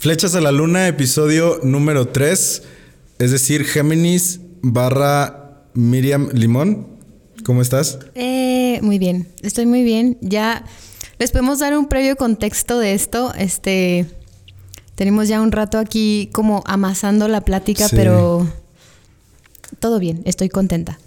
Flechas a la Luna, episodio número 3, es decir, Géminis barra Miriam Limón. ¿Cómo estás? Eh, muy bien, estoy muy bien. Ya les podemos dar un previo contexto de esto. Este, tenemos ya un rato aquí como amasando la plática, pero todo bien, estoy contenta.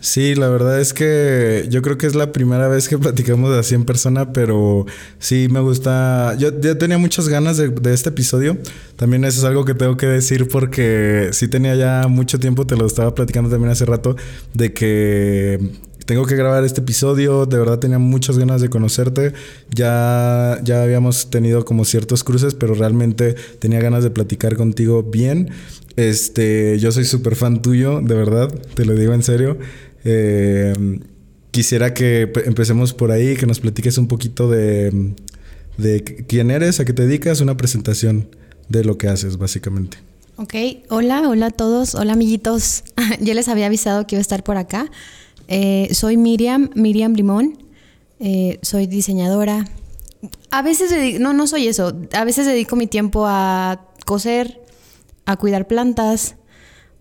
Sí, la verdad es que yo creo que es la primera vez que platicamos así en persona, pero sí me gusta. Yo ya tenía muchas ganas de, este episodio. También eso es algo que tengo que decir porque sí tenía ya mucho tiempo, te lo estaba platicando también hace rato, de que tengo que grabar este episodio, de verdad tenía muchas ganas de conocerte, ya, ya habíamos tenido como ciertos cruces, pero realmente tenía ganas de platicar contigo bien. Este, yo soy súper fan tuyo, de verdad, te lo digo en serio. Eh, quisiera que empecemos por ahí, que nos platiques un poquito de, de quién eres, a qué te dedicas, una presentación de lo que haces, básicamente. Ok, hola, hola a todos, hola amiguitos. Yo les había avisado que iba a estar por acá. Eh, soy Miriam, Miriam Limón. Eh, soy diseñadora. A veces, no, no soy eso. A veces dedico mi tiempo a coser, a cuidar plantas,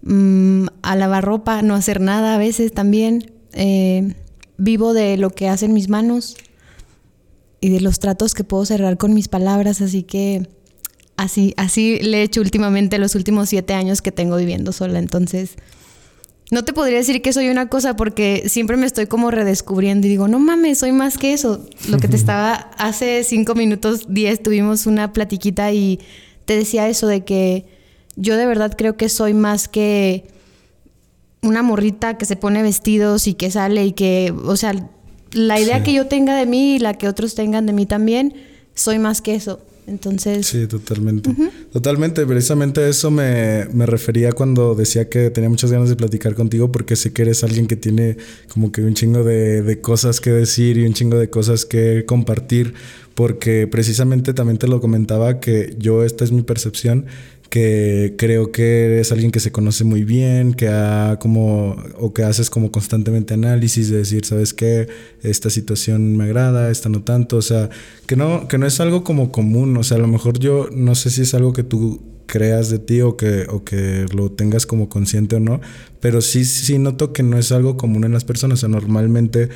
mm, a lavar ropa, no hacer nada a veces también. Eh, vivo de lo que hacen mis manos y de los tratos que puedo cerrar con mis palabras, así que así, así le he hecho últimamente los últimos siete años que tengo viviendo sola. Entonces, no te podría decir que soy una cosa porque siempre me estoy como redescubriendo y digo, no mames, soy más que eso. Lo que te estaba, hace cinco minutos, diez, tuvimos una platiquita y te decía eso de que yo de verdad creo que soy más que una morrita que se pone vestidos y que sale y que, o sea, la idea que yo tenga de mí y la que otros tengan de mí también, soy más que eso. Entonces. Sí, totalmente. Totalmente. Precisamente a eso me, refería cuando decía que tenía muchas ganas de platicar contigo, porque sé que eres alguien que tiene como que un chingo de, de cosas que decir y un chingo de cosas que compartir. Porque precisamente también te lo comentaba que yo, esta es mi percepción, que creo que eres alguien que se conoce muy bien, que ha como, o que haces como constantemente análisis de decir, ¿sabes qué? Esta situación me agrada, esta no tanto, o sea, que no, que no es algo como común, o sea, a lo mejor yo no sé si es algo que tú creas de ti o que, o que lo tengas como consciente o no, pero sí, sí noto que no es algo común en las personas, o sea, normalmente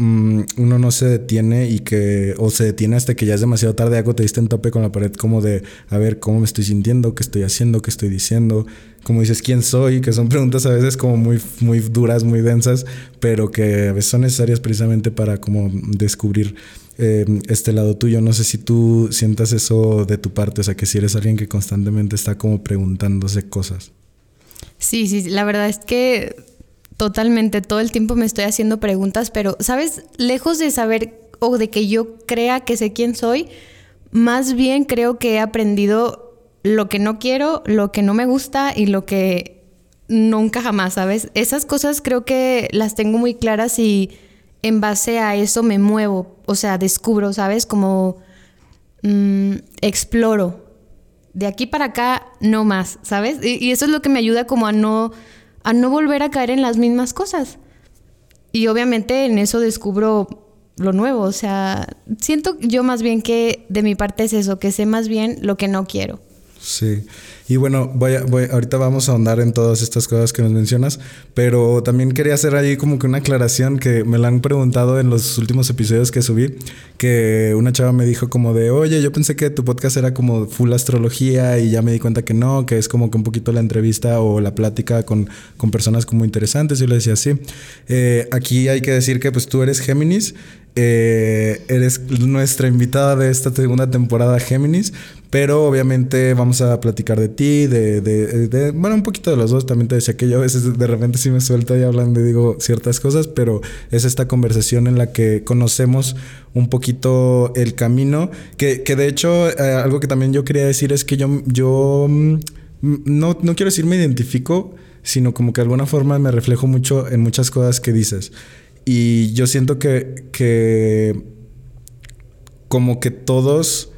Mm, uno no se detiene y que, o se detiene hasta que ya es demasiado tarde, algo te diste en tope con la pared como de, a ver, ¿cómo me estoy sintiendo? ¿Qué estoy haciendo? ¿Qué estoy diciendo? Como dices, ¿quién soy? Que son preguntas a veces como muy, muy duras, muy densas, pero que a veces son necesarias precisamente para como descubrir eh, este lado tuyo. No sé si tú sientas eso de tu parte, o sea, que si eres alguien que constantemente está como preguntándose cosas. Sí, sí, la verdad es que Totalmente, todo el tiempo me estoy haciendo preguntas, pero, ¿sabes? Lejos de saber o de que yo crea que sé quién soy, más bien creo que he aprendido lo que no quiero, lo que no me gusta y lo que nunca jamás, ¿sabes? Esas cosas creo que las tengo muy claras y en base a eso me muevo, o sea, descubro, ¿sabes? Como mm, exploro. De aquí para acá, no más, ¿sabes? y eso es lo que me ayuda como a no a no volver a caer en las mismas cosas. Y obviamente en eso descubro lo nuevo, o sea, siento yo más bien que de mi parte es eso, que sé más bien lo que no quiero. Sí. Y bueno, voy, a, voy ahorita vamos a ahondar en todas estas cosas que nos mencionas, pero también quería hacer ahí como que una aclaración que me la han preguntado en los últimos episodios que subí, que una chava me dijo como de, oye, yo pensé que tu podcast era como full astrología y ya me di cuenta que no, que es como que un poquito la entrevista o la plática con, con personas como interesantes. Yo le decía, sí. Eh, aquí hay que decir que pues tú eres Géminis, eh, eres nuestra invitada de esta segunda temporada Géminis, pero obviamente vamos a platicar de ti, de, de, bueno, un poquito de los dos. También te decía que yo a veces de repente sí me suelto y hablando y digo ciertas cosas, pero es esta conversación en la que conocemos un poquito el camino, que, que de hecho eh, algo que también yo quería decir es que yo, yo mm, no, no quiero decir me identifico, sino como que de alguna forma me reflejo mucho en muchas cosas que dices. Y yo siento que, que como que todos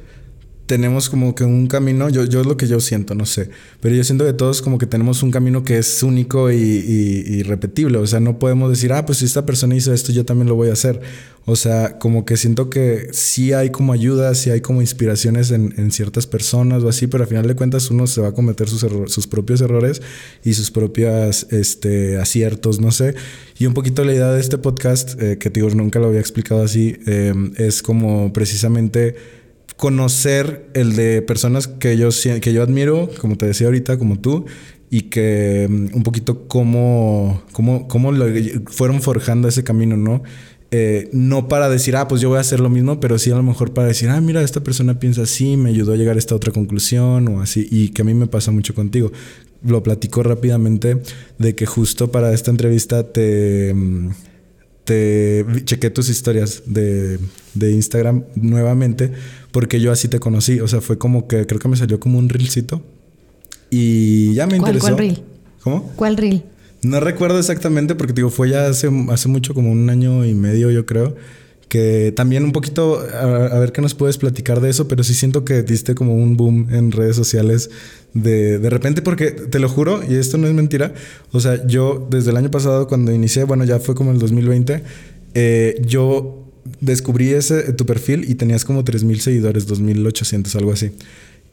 tenemos como que un camino, yo, yo es lo que yo siento, no sé, pero yo siento que todos como que tenemos un camino que es único y, y, repetible, o sea, no podemos decir, ah, pues si esta persona hizo esto, yo también lo voy a hacer, o sea, como que siento que sí hay como ayuda, sí hay como inspiraciones en, en ciertas personas o así, pero al final de cuentas uno se va a cometer sus, sus propios errores y sus propios este, aciertos, no sé, y un poquito la idea de este podcast, eh, que digo, nunca lo había explicado así, eh, es como precisamente conocer el de personas que yo, que yo admiro, como te decía ahorita, como tú, y que mm, un poquito cómo, cómo, cómo fueron forjando ese camino, ¿no? Eh, no para decir, ah, pues yo voy a hacer lo mismo, pero sí a lo mejor para decir, ah, mira, esta persona piensa así, me ayudó a llegar a esta otra conclusión o así, y que a mí me pasa mucho contigo. Lo platico rápidamente de que justo para esta entrevista te mm, te chequé tus historias de, de, Instagram nuevamente porque yo así te conocí. O sea, fue como que creo que me salió como un reelcito y ya me interesó. ¿Cuál reel? ¿Cómo? ¿Cuál reel? No recuerdo exactamente porque digo, fue ya hace, hace mucho, como un año y medio, yo creo que también un poquito, a, ver qué nos puedes platicar de eso, pero sí siento que diste como un boom en redes sociales de, de repente, porque te lo juro, y esto no es mentira, o sea, yo desde el año pasado cuando inicié, bueno, ya fue como el 2020, eh, yo descubrí ese, tu perfil y tenías como 3.000 seguidores, 2.800, algo así.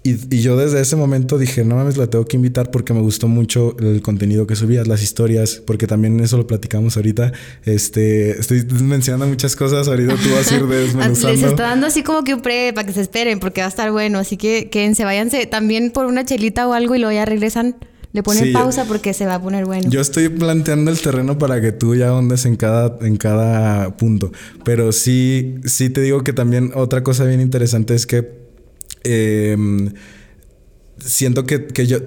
Y, yo desde ese momento dije, no mames, la tengo que invitar porque me gustó mucho el contenido que subías, las historias, porque también eso lo platicamos ahorita. Este, estoy mencionando muchas cosas, ahorita tú vas a ir desmenuzando. Les está dando así como que un pre para que se esperen, porque va a estar bueno. Así que quédense, váyanse también por una chelita o algo y luego ya regresan. Le ponen pausa porque se va a poner bueno. Yo estoy planteando el terreno para que tú ya ahondes en cada, en cada punto. Pero sí, sí te digo que también otra cosa bien interesante es que eh, siento que, que yo,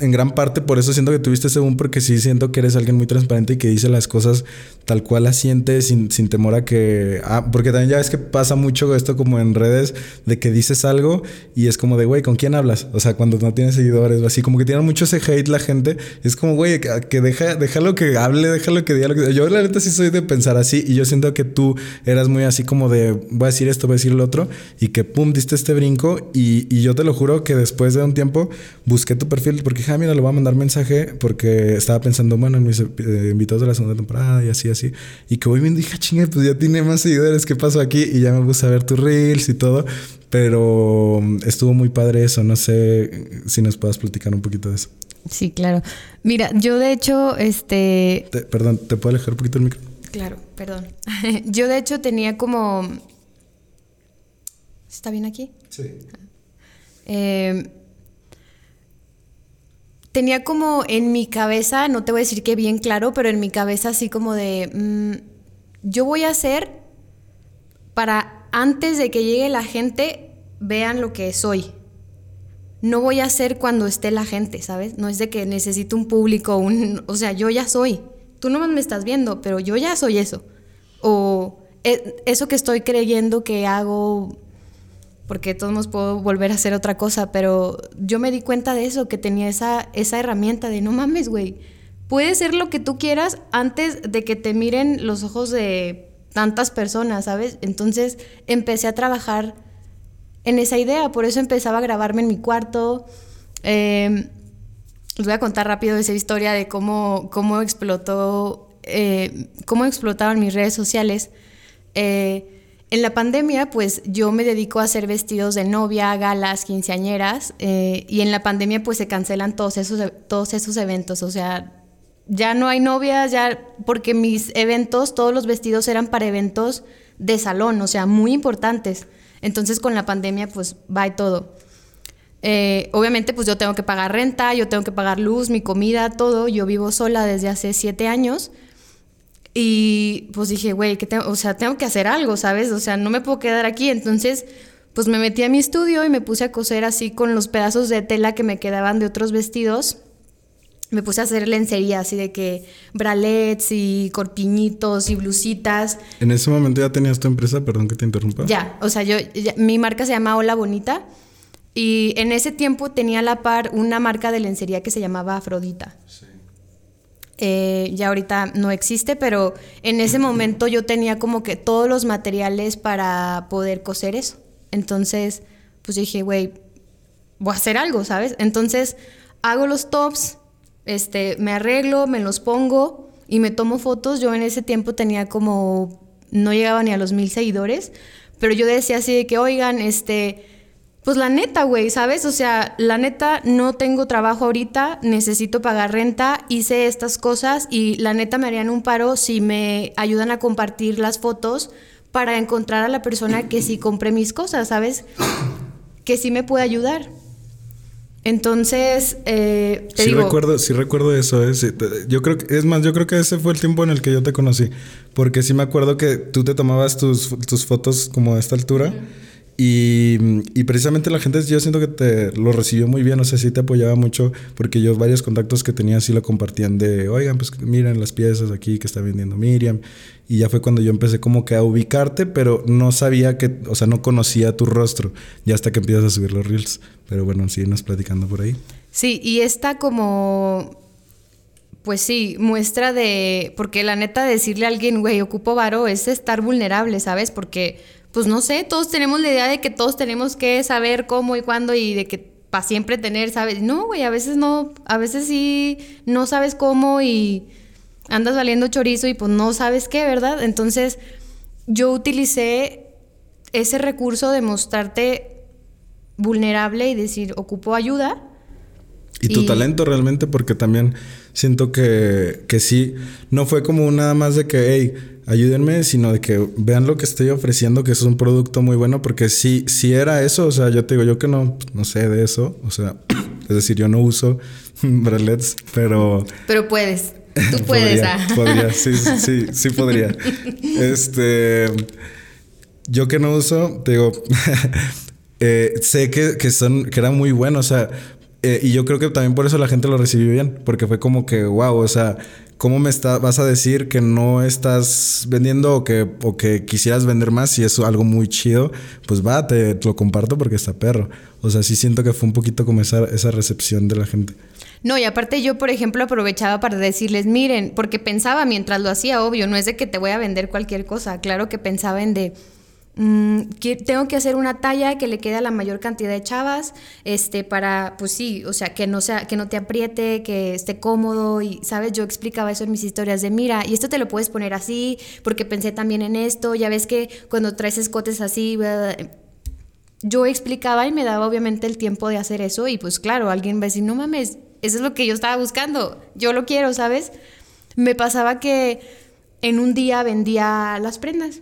en gran parte por eso siento que tuviste ese boom, porque sí siento que eres alguien muy transparente y que dice las cosas tal cual las siente, sin, sin temor a que. Ah, porque también ya ves que pasa mucho esto como en redes, de que dices algo y es como de, güey, ¿con quién hablas? O sea, cuando no tienes seguidores o así, como que tienen mucho ese hate la gente. Es como, güey, que, deja, déjalo que hable, déjalo que diga lo que. Yo, la neta, sí soy de pensar así y yo siento que tú eras muy así como de, voy a decir esto, voy a decir lo otro y que pum, diste este brinco y, y yo te lo juro que después de un tiempo busqué tu perfil porque dije, ah, mira, le voy a mandar mensaje porque estaba pensando, bueno, en mis eh, invitados de la segunda temporada y así, así. Y que hoy me dije, ah, chinga, pues ya tiene más seguidores, ¿qué pasó aquí? Y ya me puse a ver tus reels y todo. Pero estuvo muy padre eso. No sé si nos puedas platicar un poquito de eso. Sí, claro. Mira, yo de hecho, este... perdón, ¿te puedo alejar un poquito el micro? Claro, perdón. yo de hecho tenía como... ¿Está bien aquí? Sí. Eh, tenía como en mi cabeza, no te voy a decir que bien claro, pero en mi cabeza así como de, mm, yo voy a hacer para antes de que llegue la gente, vean lo que soy. No voy a hacer cuando esté la gente, ¿sabes? No es de que necesito un público, un, o sea, yo ya soy. Tú no me estás viendo, pero yo ya soy eso. O eh, eso que estoy creyendo que hago porque todos nos puedo volver a hacer otra cosa, pero yo me di cuenta de eso, que tenía esa, esa herramienta de no mames, güey, puedes ser lo que tú quieras antes de que te miren los ojos de tantas personas, ¿sabes? Entonces empecé a trabajar en esa idea, por eso empezaba a grabarme en mi cuarto. Em, les voy a contar rápido esa historia de cómo, cómo explotó, eh, cómo explotaban mis redes sociales. Eh, en la pandemia, pues yo me dedico a hacer vestidos de novia, galas, quinceañeras, eh, y en la pandemia pues se cancelan todos esos, e, todos esos eventos, o sea, ya no hay novias, ya, porque mis eventos, todos los vestidos eran para eventos de salón, o sea, muy importantes. Entonces con la pandemia pues va y todo. Eh, obviamente pues yo tengo que pagar renta, yo tengo que pagar luz, mi comida, todo. Yo vivo sola desde hace siete años. Y pues dije, güey, que o sea, tengo que hacer algo, ¿sabes? O sea, no me puedo quedar aquí. Entonces, pues me metí a mi estudio y me puse a coser así con los pedazos de tela que me quedaban de otros vestidos. Me puse a hacer lencería, así de que bralets y corpiñitos y blusitas. ¿En ese momento ya tenías tu empresa? Perdón que te interrumpa. Ya, o sea, yo, mi marca se llama Hola Bonita. Y en ese tiempo tenía a la par una marca de lencería que se llamaba Afrodita. Sí. Eh, ya ahorita no existe, pero en ese momento yo tenía como que todos los materiales para poder coser eso. Entonces, pues dije, güey, voy a hacer algo, ¿sabes? Entonces hago los tops, este, me arreglo, me los pongo y me tomo fotos. Yo en ese tiempo tenía como, no llegaba ni a los mil seguidores, pero yo decía así de que, oigan, este, pues la neta, güey, ¿sabes? O sea, la neta, no tengo trabajo ahorita, necesito pagar renta, hice estas cosas y la neta me harían un paro si me ayudan a compartir las fotos para encontrar a la persona que sí compre mis cosas, ¿sabes? Que sí me puede ayudar. Entonces, eh, te sí recuerdo, sí recuerdo eso. Eh, yo creo que, es más, yo creo que ese fue el tiempo en el que yo te conocí. Porque sí me acuerdo que tú te tomabas tus, tus fotos como a esta altura. Y, y, precisamente la gente, yo siento que te lo recibió muy bien, o sea, sí te apoyaba mucho, porque yo varios contactos que tenía sí lo compartían de, oigan, pues miren las piezas aquí que está vendiendo Miriam. Y ya fue cuando yo empecé como que a ubicarte, pero no sabía que, o sea, no conocía tu rostro, ya hasta que empiezas a subir los reels. Pero bueno, síguenos platicando por ahí. Sí, y esta como pues sí, muestra de. Porque la neta, decirle a alguien, güey, ocupo varo, es estar vulnerable, ¿sabes? Porque pues no sé, todos tenemos la idea de que todos tenemos que saber cómo y cuándo y de que para siempre tener, ¿sabes? No, güey, a veces no, a veces sí no sabes cómo y andas valiendo chorizo y pues no sabes qué, ¿verdad? Entonces yo utilicé ese recurso de mostrarte vulnerable y decir, ocupo ayuda. Y tu talento realmente, porque también siento que, que sí, no fue como nada más de que, hey, ayúdenme, sino de que vean lo que estoy ofreciendo, que es un producto muy bueno, porque si, si era eso, o sea, yo te digo, yo que no, no sé de eso, o sea, es decir, yo no uso bralets, pero... Pero puedes, tú puedes. podría, ah. podría, sí, sí, sí podría. Este, yo que no uso, te digo, eh, sé que, que, son, que era muy bueno, o sea, eh, y yo creo que también por eso la gente lo recibió bien, porque fue como que, wow, o sea, ¿cómo me está, vas a decir que no estás vendiendo o que, o que quisieras vender más si es algo muy chido? Pues va, te, lo comparto porque está perro. O sea, sí siento que fue un poquito como esa, esa recepción de la gente. No, y aparte yo, por ejemplo, aprovechaba para decirles, miren, porque pensaba mientras lo hacía, obvio, no es de que te voy a vender cualquier cosa, claro que pensaba en de Mm, tengo que hacer una talla que le quede a la mayor cantidad de chavas, este, para, pues sí, o sea, que no sea, que no te apriete, que esté cómodo y, ¿sabes? Yo explicaba eso en mis historias de, mira, y esto te lo puedes poner así, porque pensé también en esto, ya ves que cuando traes escotes así, yo explicaba y me daba obviamente el tiempo de hacer eso y pues claro, alguien va a decir, no mames, eso es lo que yo estaba buscando, yo lo quiero, ¿sabes? Me pasaba que en un día vendía las prendas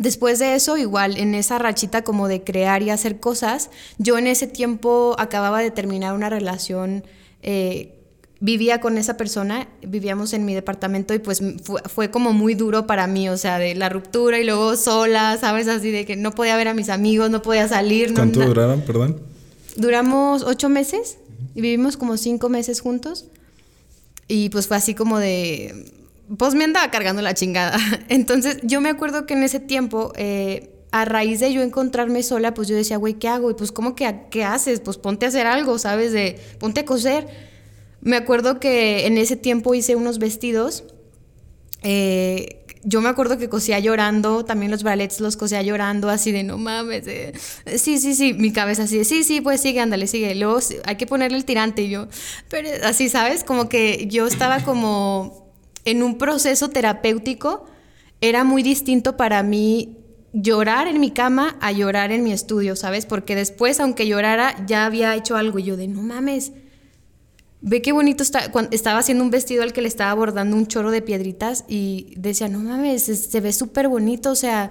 Después de eso, igual, en esa rachita como de crear y hacer cosas, yo en ese tiempo acababa de terminar una relación, eh, vivía con esa persona, vivíamos en mi departamento y pues fue, como muy duro para mí, o sea, de la ruptura y luego sola, ¿sabes? Así de que no podía ver a mis amigos, no podía salir. ¿Cuánto duraron, perdón? Duramos ocho meses y vivimos como cinco meses juntos. Y pues fue así como de pues me andaba cargando la chingada. Entonces yo me acuerdo que en ese tiempo, eh, a raíz de yo encontrarme sola, pues yo decía, güey, ¿qué hago? Y pues, ¿cómo que qué haces? Pues ponte a hacer algo, ¿sabes? De ponte a coser. Me acuerdo que en ese tiempo hice unos vestidos. Eh, yo me acuerdo que cosía llorando, también los bralets los cosía llorando, así de no mames. sí, sí, sí, mi cabeza así de sí, sí, pues sigue, ándale, sigue. Luego hay que ponerle el tirante y yo, pero así, ¿sabes? Como que yo estaba como en un proceso terapéutico era muy distinto para mí llorar en mi cama a llorar en mi estudio, ¿sabes? Porque después, aunque llorara, ya había hecho algo y yo de, no mames, ve qué bonito está. Estaba haciendo un vestido al que le estaba bordando un chorro de piedritas y decía, no mames, se, ve súper bonito, o sea,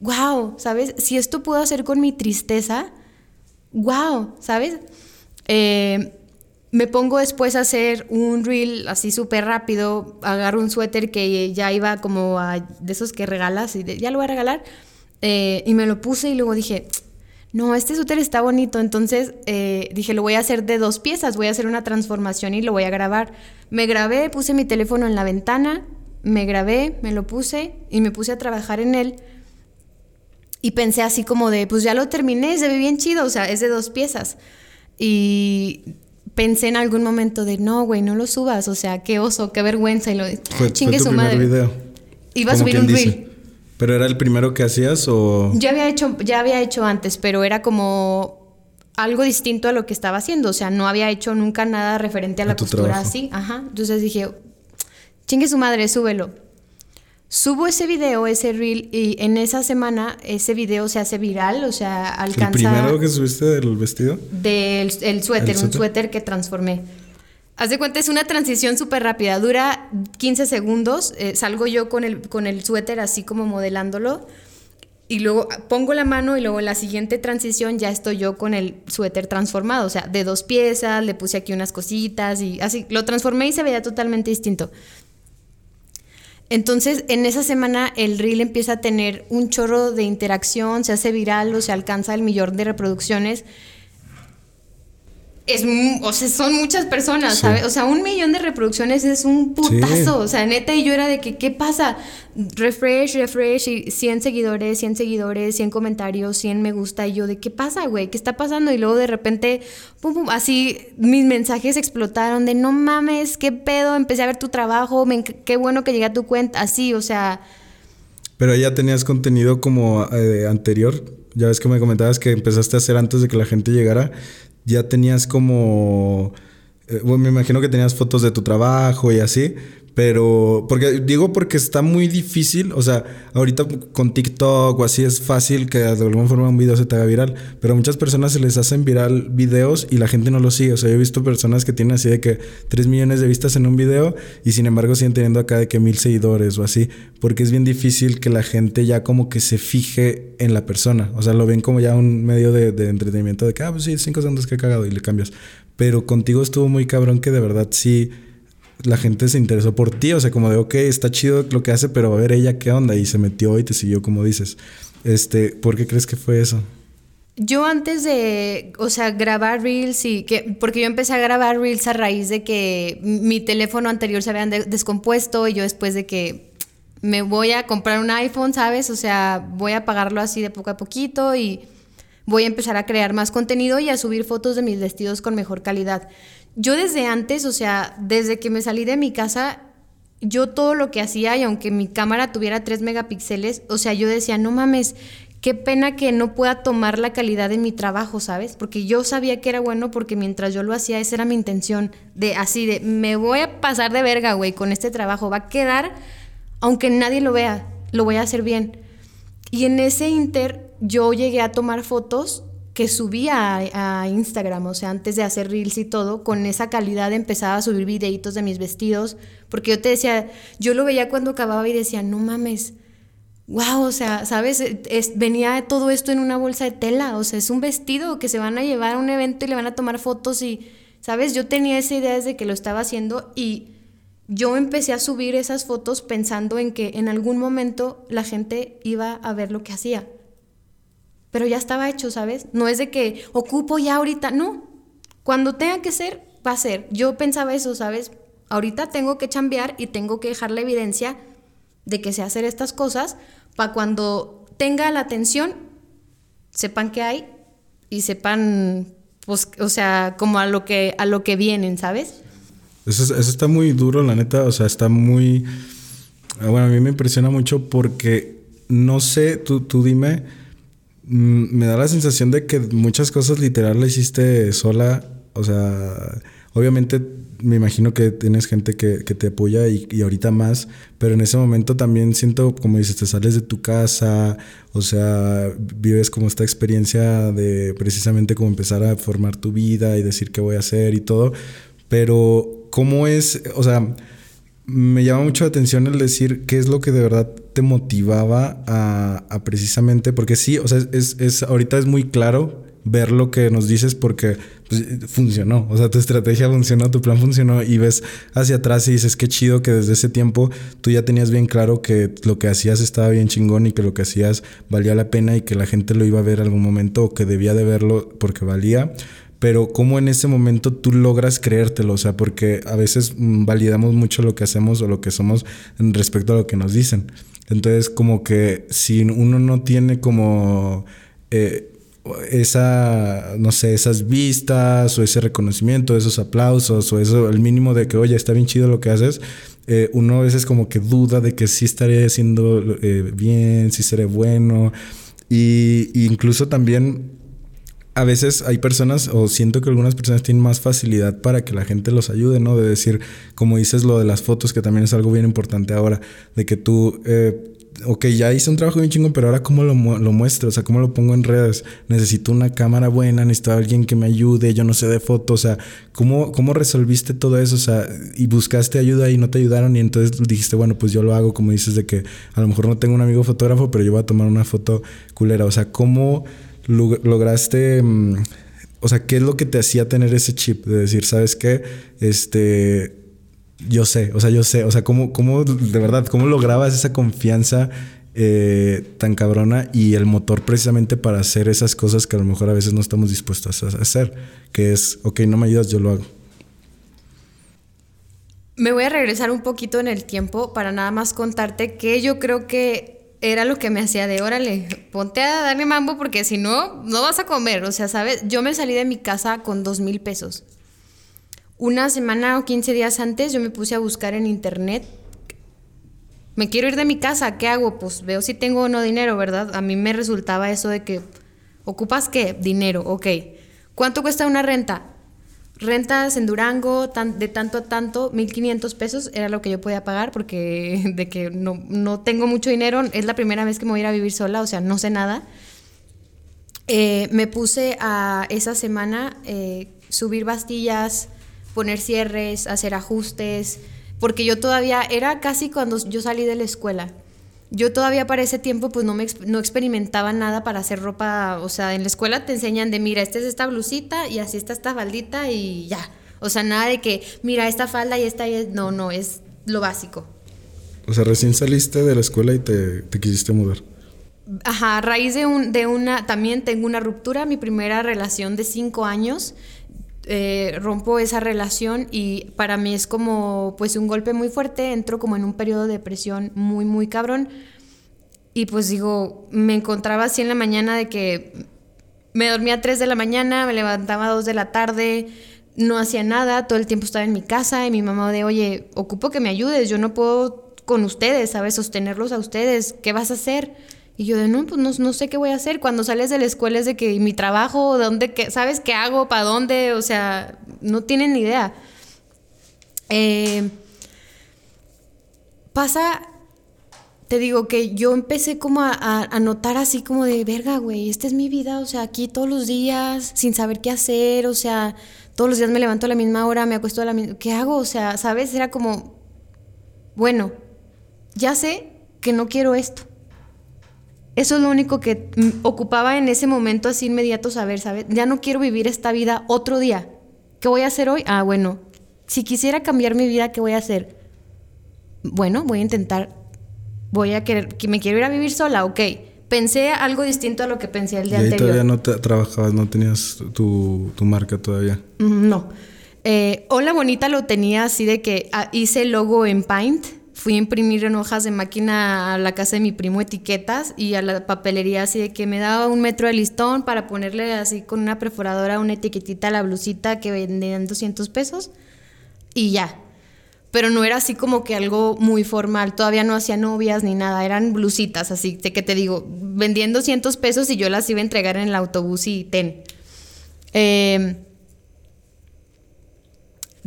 wow, ¿sabes? Si esto puedo hacer con mi tristeza, wow, ¿sabes? Eh, me pongo después a hacer un reel así súper rápido, agarro un suéter que ya iba como a, de esos que regalas y ya lo voy a regalar, eh, y me lo puse y luego dije, no, este suéter está bonito, entonces eh, dije, lo voy a hacer de dos piezas, voy a hacer una transformación y lo voy a grabar. Me grabé, puse mi teléfono en la ventana, me grabé, me lo puse y me puse a trabajar en él. Y pensé así como de, pues ya lo terminé, se ve bien chido, o sea, es de dos piezas. Y pensé en algún momento de, no, güey, no lo subas, o sea, qué oso, qué vergüenza. Y lo fue, chingue su madre. Video. Iba a subir un reel. ¿Pero era el primero que hacías o...? Ya había hecho, ya había hecho antes, pero era como algo distinto a lo que estaba haciendo. O sea, no había hecho nunca nada referente a la costura así. Ajá. Entonces dije, chingue su madre, súbelo. Subo ese video, ese reel, y en esa semana ese video se hace viral, o sea, alcanza... ¿El primero que subiste del vestido? Del el suéter, un suéter que transformé. Haz de cuenta, es una transición súper rápida, dura 15 segundos, eh, salgo yo con el, con el suéter así como modelándolo, y luego pongo la mano y luego en la siguiente transición ya estoy yo con el suéter transformado, o sea, de dos piezas, le puse aquí unas cositas y así, lo transformé y se veía totalmente distinto. Entonces, en esa semana el reel empieza a tener un chorro de interacción, se hace viral o se alcanza el millón de reproducciones es, o sea, son muchas personas, ¿sabes? O sea, un millón de reproducciones es un putazo. O sea, neta, y yo era de que, ¿qué pasa? Refresh, refresh, y 100 seguidores, 100 seguidores, 100 comentarios, 100 me gusta. Y yo, ¿de qué pasa, güey? ¿Qué está pasando? Y luego de repente, pum, pum, así mis mensajes explotaron de no mames, qué pedo, empecé a ver tu trabajo, qué bueno que llegué a tu cuenta, así, o sea. Pero ya tenías contenido como eh, anterior. Ya ves que me comentabas que empezaste a hacer antes de que la gente llegara ya tenías como... Eh, bueno, me imagino que tenías fotos de tu trabajo y así, pero, porque digo porque está muy difícil, o sea, ahorita con TikTok o así es fácil que de alguna forma un video se te haga viral, pero a muchas personas se les hacen viral videos y la gente no lo sigue. O sea, yo he visto personas que tienen así de que 3 millones de vistas en un video y sin embargo siguen teniendo acá de que mil seguidores o así, porque es bien difícil que la gente ya como que se fije en la persona. O sea, lo ven como ya un medio de, de entretenimiento de que, ah, pues sí, 5 segundos que he cagado y le cambias. Pero contigo estuvo muy cabrón que de verdad sí la gente se interesó por ti, o sea, como de, ok, está chido lo que hace, pero a ver ella qué onda, y se metió y te siguió, como dices. Este, ¿por qué crees que fue eso? Yo antes de, o sea, grabar reels y que, porque yo empecé a grabar reels a raíz de que mi teléfono anterior se había descompuesto y yo después de que me voy a comprar un iPhone, ¿sabes? O sea, voy a pagarlo así de poco a poquito y voy a empezar a crear más contenido y a subir fotos de mis vestidos con mejor calidad yo desde antes, o sea, desde que me salí de mi casa, yo todo lo que hacía, y aunque mi cámara tuviera 3 megapíxeles, o sea, yo decía, no mames, qué pena que no pueda tomar la calidad de mi trabajo, ¿sabes? Porque yo sabía que era bueno porque mientras yo lo hacía, esa era mi intención, de así, de, me voy a pasar de verga, güey, con este trabajo, va a quedar, aunque nadie lo vea, lo voy a hacer bien. Y en ese inter, yo llegué a tomar fotos que subía a, Instagram, o sea, antes de hacer reels y todo, con esa calidad empezaba a subir videitos de mis vestidos, porque yo te decía, yo lo veía cuando acababa y decía, no mames, wow, o sea, ¿sabes? Es, venía todo esto en una bolsa de tela, o sea, es un vestido que se van a llevar a un evento y le van a tomar fotos y, ¿sabes? Yo tenía esa idea desde que lo estaba haciendo y yo empecé a subir esas fotos pensando en que en algún momento la gente iba a ver lo que hacía pero ya estaba hecho, ¿sabes? No es de que ocupo ya ahorita, no. Cuando tenga que ser, va a ser. Yo pensaba eso, ¿sabes? Ahorita tengo que chambear y tengo que dejar la evidencia de que sé hacer estas cosas para cuando tenga la atención, sepan que hay y sepan, pues, o sea, como a lo que, a lo que vienen, ¿sabes? Eso, eso está muy duro, la neta, o sea, está muy... Bueno, a mí me impresiona mucho porque, no sé, tú, tú dime me da la sensación de que muchas cosas literal la hiciste sola. O sea, obviamente me imagino que tienes gente que, te apoya y, ahorita más, pero en ese momento también siento, como dices, te sales de tu casa, o sea, vives como esta experiencia de precisamente como empezar a formar tu vida y decir qué voy a hacer y todo, pero ¿cómo es? O sea, me llama mucho la atención el decir qué es lo que de verdad te motivaba a, precisamente, porque sí, o sea, es, es, ahorita es muy claro ver lo que nos dices porque pues, funcionó, o sea, tu estrategia funcionó, tu plan funcionó y ves hacia atrás y dices, qué chido que desde ese tiempo tú ya tenías bien claro que lo que hacías estaba bien chingón y que lo que hacías valía la pena y que la gente lo iba a ver algún momento o que debía de verlo porque valía pero cómo en ese momento tú logras creértelo, o sea, porque a veces mm, validamos mucho lo que hacemos o lo que somos respecto a lo que nos dicen. Entonces, como que si uno no tiene como... Eh, esa, no sé, esas vistas o ese reconocimiento, esos aplausos o eso, el mínimo de que, oye, está bien chido lo que haces, eh, uno a veces como que duda de que sí estaré haciendo eh, bien, si seré bueno. Y, incluso también a veces hay personas, o siento que algunas personas tienen más facilidad para que la gente los ayude, ¿no? De decir, como dices lo de las fotos, que también es algo bien importante ahora, de que tú eh, ok, ya hice un trabajo bien chingo, pero ahora cómo lo, lo, muestro, o sea, cómo lo pongo en redes. Necesito una cámara buena, necesito alguien que me ayude, yo no sé de fotos, o sea, ¿cómo, ¿cómo resolviste todo eso? O sea, y buscaste ayuda y no te ayudaron y entonces dijiste, bueno, pues yo lo hago, como dices, de que a lo mejor no tengo un amigo fotógrafo, pero yo voy a tomar una foto culera. O sea, ¿cómo lograste... Mm, o sea, ¿qué es lo que te hacía tener ese chip de decir, sabes qué? Este yo sé, o sea, yo sé, o sea, cómo, cómo de verdad, cómo lograbas esa confianza eh, tan cabrona y el motor precisamente para hacer esas cosas que a lo mejor a veces no estamos dispuestos a hacer, que es, ok, no me ayudas, yo lo hago. Me voy a regresar un poquito en el tiempo para nada más contarte que yo creo que era lo que me hacía de, órale, ponte a darme mambo porque si no, no vas a comer. O sea, ¿sabes? Yo me salí de mi casa con dos mil pesos una semana o 15 días antes yo me puse a buscar en internet. Me quiero ir de mi casa, ¿qué hago? Pues veo si tengo o no dinero, ¿verdad? A mí me resultaba eso de que, ¿ocupas qué? Dinero, ok. ¿Cuánto cuesta una renta? Rentas en Durango de tanto a tanto, 1.500 pesos era lo que yo podía pagar porque de que no, no, tengo mucho dinero, es la primera vez que me voy a ir a vivir sola, o sea, no sé nada. Eh, me puse a esa semana eh, subir bastillas, poner cierres, hacer ajustes, porque yo todavía, era casi cuando yo salí de la escuela. Yo todavía para ese tiempo pues no, me, no experimentaba nada para hacer ropa, o sea, en la escuela te enseñan de, mira, esta es esta blusita y así está esta faldita y ya. O sea, nada de que, mira, esta falda y esta, y no, no, es lo básico. O sea, recién saliste de la escuela y te, te quisiste mudar. Ajá, a raíz de, un, de una, también tengo una ruptura, mi primera relación de cinco años, eh, rompo esa relación y para mí es como pues un golpe muy fuerte, entro como en un periodo de depresión muy, muy cabrón. Y pues digo, me encontraba así en la mañana de que me dormía a 3 de la mañana, me levantaba a 2 de la tarde, no hacía nada, todo el tiempo estaba en mi casa y mi mamá de, oye, ocupo que me ayudes, yo no puedo con ustedes, ¿sabes? Sostenerlos a ustedes, ¿qué vas a hacer? Y yo de, no, pues no, no, sé qué voy a hacer. Cuando sales de la escuela es de que mi trabajo, de dónde, qué, ¿sabes qué hago? ¿Para dónde? O sea, no tienen ni idea. Eh, pasa, te digo que yo empecé como a, a, notar así como de, verga, güey, esta es mi vida, o sea, aquí todos los días, sin saber qué hacer, o sea, todos los días me levanto a la misma hora, me acuesto a la misma... ¿Qué hago? O sea, ¿sabes? Era como, bueno, ya sé que no quiero esto eso es lo único que ocupaba en ese momento así inmediato saber, ¿sabes? Ya no quiero vivir esta vida otro día. ¿Qué voy a hacer hoy? Ah, bueno, si quisiera cambiar mi vida, ¿qué voy a hacer? Bueno, voy a intentar, voy a querer, que me quiero ir a vivir sola, ok. Pensé algo distinto a lo que pensé el día y ahí todavía no te trabajabas, no tenías tu, marca todavía. No. Eh, Hola Bonita lo tenía así de que ah, hice el logo en Paint fui a imprimir en hojas de máquina a la casa de mi primo etiquetas y a la papelería así de que me daba un metro de listón para ponerle así con una perforadora una etiquetita a la blusita que vendían 200 pesos y ya. Pero no era así como que algo muy formal, todavía no hacía novias ni nada, eran blusitas, así de que te digo, vendían 200 pesos y yo las iba a entregar en el autobús y ten. Eh,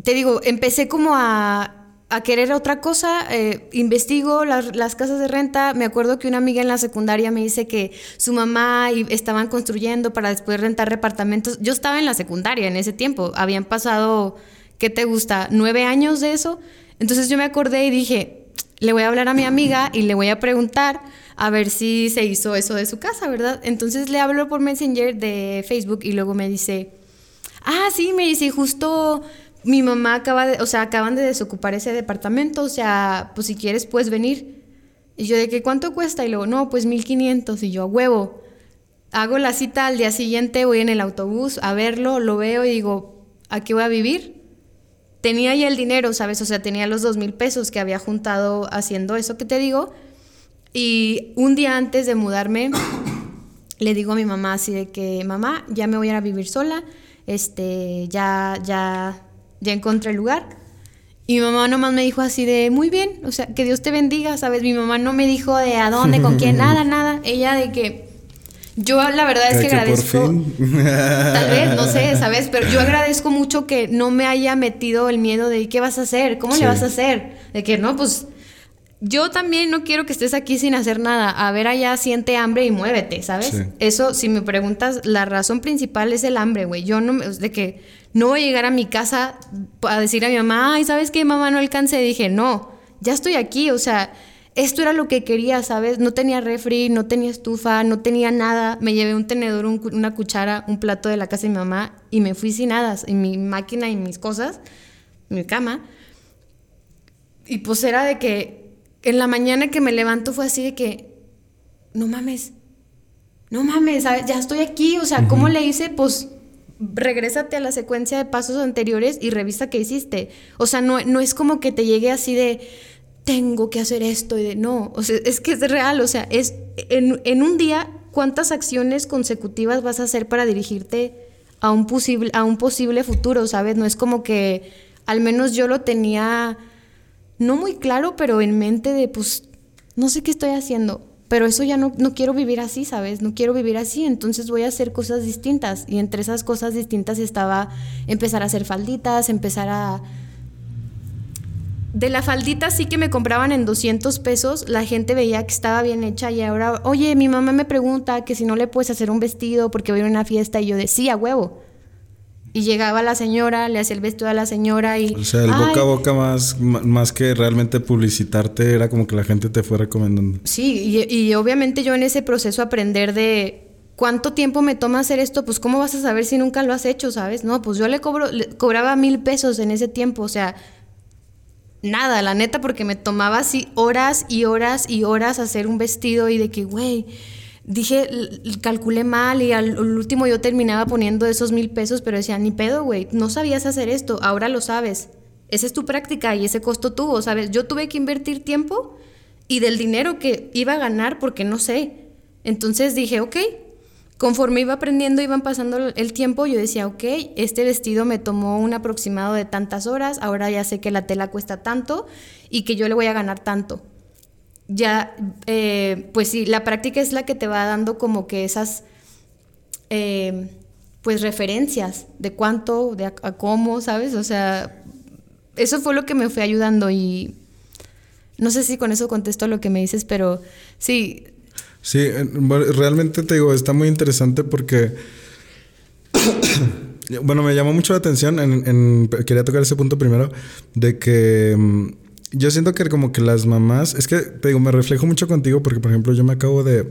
te digo, empecé como a a querer otra cosa, eh, investigo las, casas de renta. Me acuerdo que una amiga en la secundaria me dice que su mamá y estaban construyendo para después rentar departamentos. Yo estaba en la secundaria en ese tiempo, habían pasado, ¿qué te gusta? ¿Nueve años de eso? Entonces yo me acordé y dije, le voy a hablar a mi amiga y le voy a preguntar a ver si se hizo eso de su casa, ¿verdad? Entonces le hablo por Messenger de Facebook y luego me dice, ah, sí, me dice, justo mi mamá acaba de, o sea, acaban de desocupar ese departamento, o sea, pues si quieres puedes venir. Y yo de que cuánto cuesta y luego, no, pues 1500 y yo huevo. Hago la cita al día siguiente, voy en el autobús a verlo, lo veo y digo, ¿a qué voy a vivir? Tenía ya el dinero, ¿sabes? O sea, tenía los dos mil pesos que había juntado haciendo eso que te digo. Y un día antes de mudarme, le digo a mi mamá así de que, mamá, ya me voy a a vivir sola, este, ya, ya, ya encontré el lugar. Y mi mamá nomás me dijo así de, muy bien, o sea, que Dios te bendiga, ¿sabes? Mi mamá no me dijo de a dónde, con quién, nada, nada. Ella de que, yo la verdad es que, agradezco, tal vez, no sé, ¿sabes? Pero yo agradezco mucho que no me haya metido el miedo de, ¿qué vas a hacer? ¿Cómo le vas a hacer? De que, no, pues yo también no quiero que estés aquí sin hacer nada. A ver allá, siente hambre y muévete, ¿sabes? Eso, si me preguntas, la razón principal es el hambre, güey. Yo no, de que no voy a llegar a mi casa a decir a mi mamá, ay, ¿sabes qué, mamá? No alcance. Dije, no, ya estoy aquí, o sea, esto era lo que quería, ¿sabes? No tenía refri, no tenía estufa, no tenía nada. Me llevé un tenedor, una cuchara, un plato de la casa de mi mamá y me fui sin nada, y mi máquina y mis cosas, mi cama. Y pues era de que en la mañana que me levanto fue así de que, no mames, no mames, ya estoy aquí, o sea, ¿cómo le hice? Pues regrésate a la secuencia de pasos anteriores y revisa qué hiciste. O sea, no, no es como que te llegue así de, tengo que hacer esto y de, no, o sea, es que es real, o sea, es en, en un día, ¿cuántas acciones consecutivas vas a hacer para dirigirte a un, posible, a un posible futuro, sabes? No es como que, al menos yo lo tenía no muy claro, pero en mente de, pues, no sé qué estoy haciendo, pero eso ya no, no quiero vivir así, ¿sabes? No quiero vivir así, entonces voy a hacer cosas distintas. Y entre esas cosas distintas estaba empezar a hacer falditas, empezar a... De la faldita sí que me compraban en 200 pesos, la gente veía que estaba bien hecha y ahora, oye, mi mamá me pregunta que si no le puedes hacer un vestido porque voy a una fiesta y yo decía, huevo. Y llegaba la señora, le hacía el vestido a la señora y... O sea, el boca a boca más, más que realmente publicitarte era como que la gente te fue recomendando. Sí, y, obviamente yo en ese proceso aprender de cuánto tiempo me toma hacer esto, pues cómo vas a saber si nunca lo has hecho, ¿sabes? No, pues yo le, cobro, le cobraba mil pesos en ese tiempo, o sea, nada, la neta, porque me tomaba así horas y horas y horas hacer un vestido y de que, güey dije, calculé mal y al, último yo terminaba poniendo esos mil pesos, pero decía, ni pedo, güey, no sabías hacer esto, ahora lo sabes. Esa es tu práctica y ese costo tuvo, ¿sabes? Yo tuve que invertir tiempo y del dinero que iba a ganar porque no sé. Entonces dije, ok, conforme iba aprendiendo, iban pasando el tiempo, yo decía, ok, este vestido me tomó un aproximado de tantas horas, ahora ya sé que la tela cuesta tanto y que yo le voy a ganar tanto ya, eh, pues sí, la práctica es la que te va dando como que esas, eh, pues referencias de cuánto, de a, cómo, ¿sabes? O sea, eso fue lo que me fue ayudando y no sé si con eso contesto lo que me dices, pero sí. Sí, realmente te digo, está muy interesante porque... bueno, me llamó mucho la atención, en, quería tocar ese punto primero, de que mm, yo siento que como que las mamás, es que te digo, me reflejo mucho contigo porque, por ejemplo, yo me acabo de,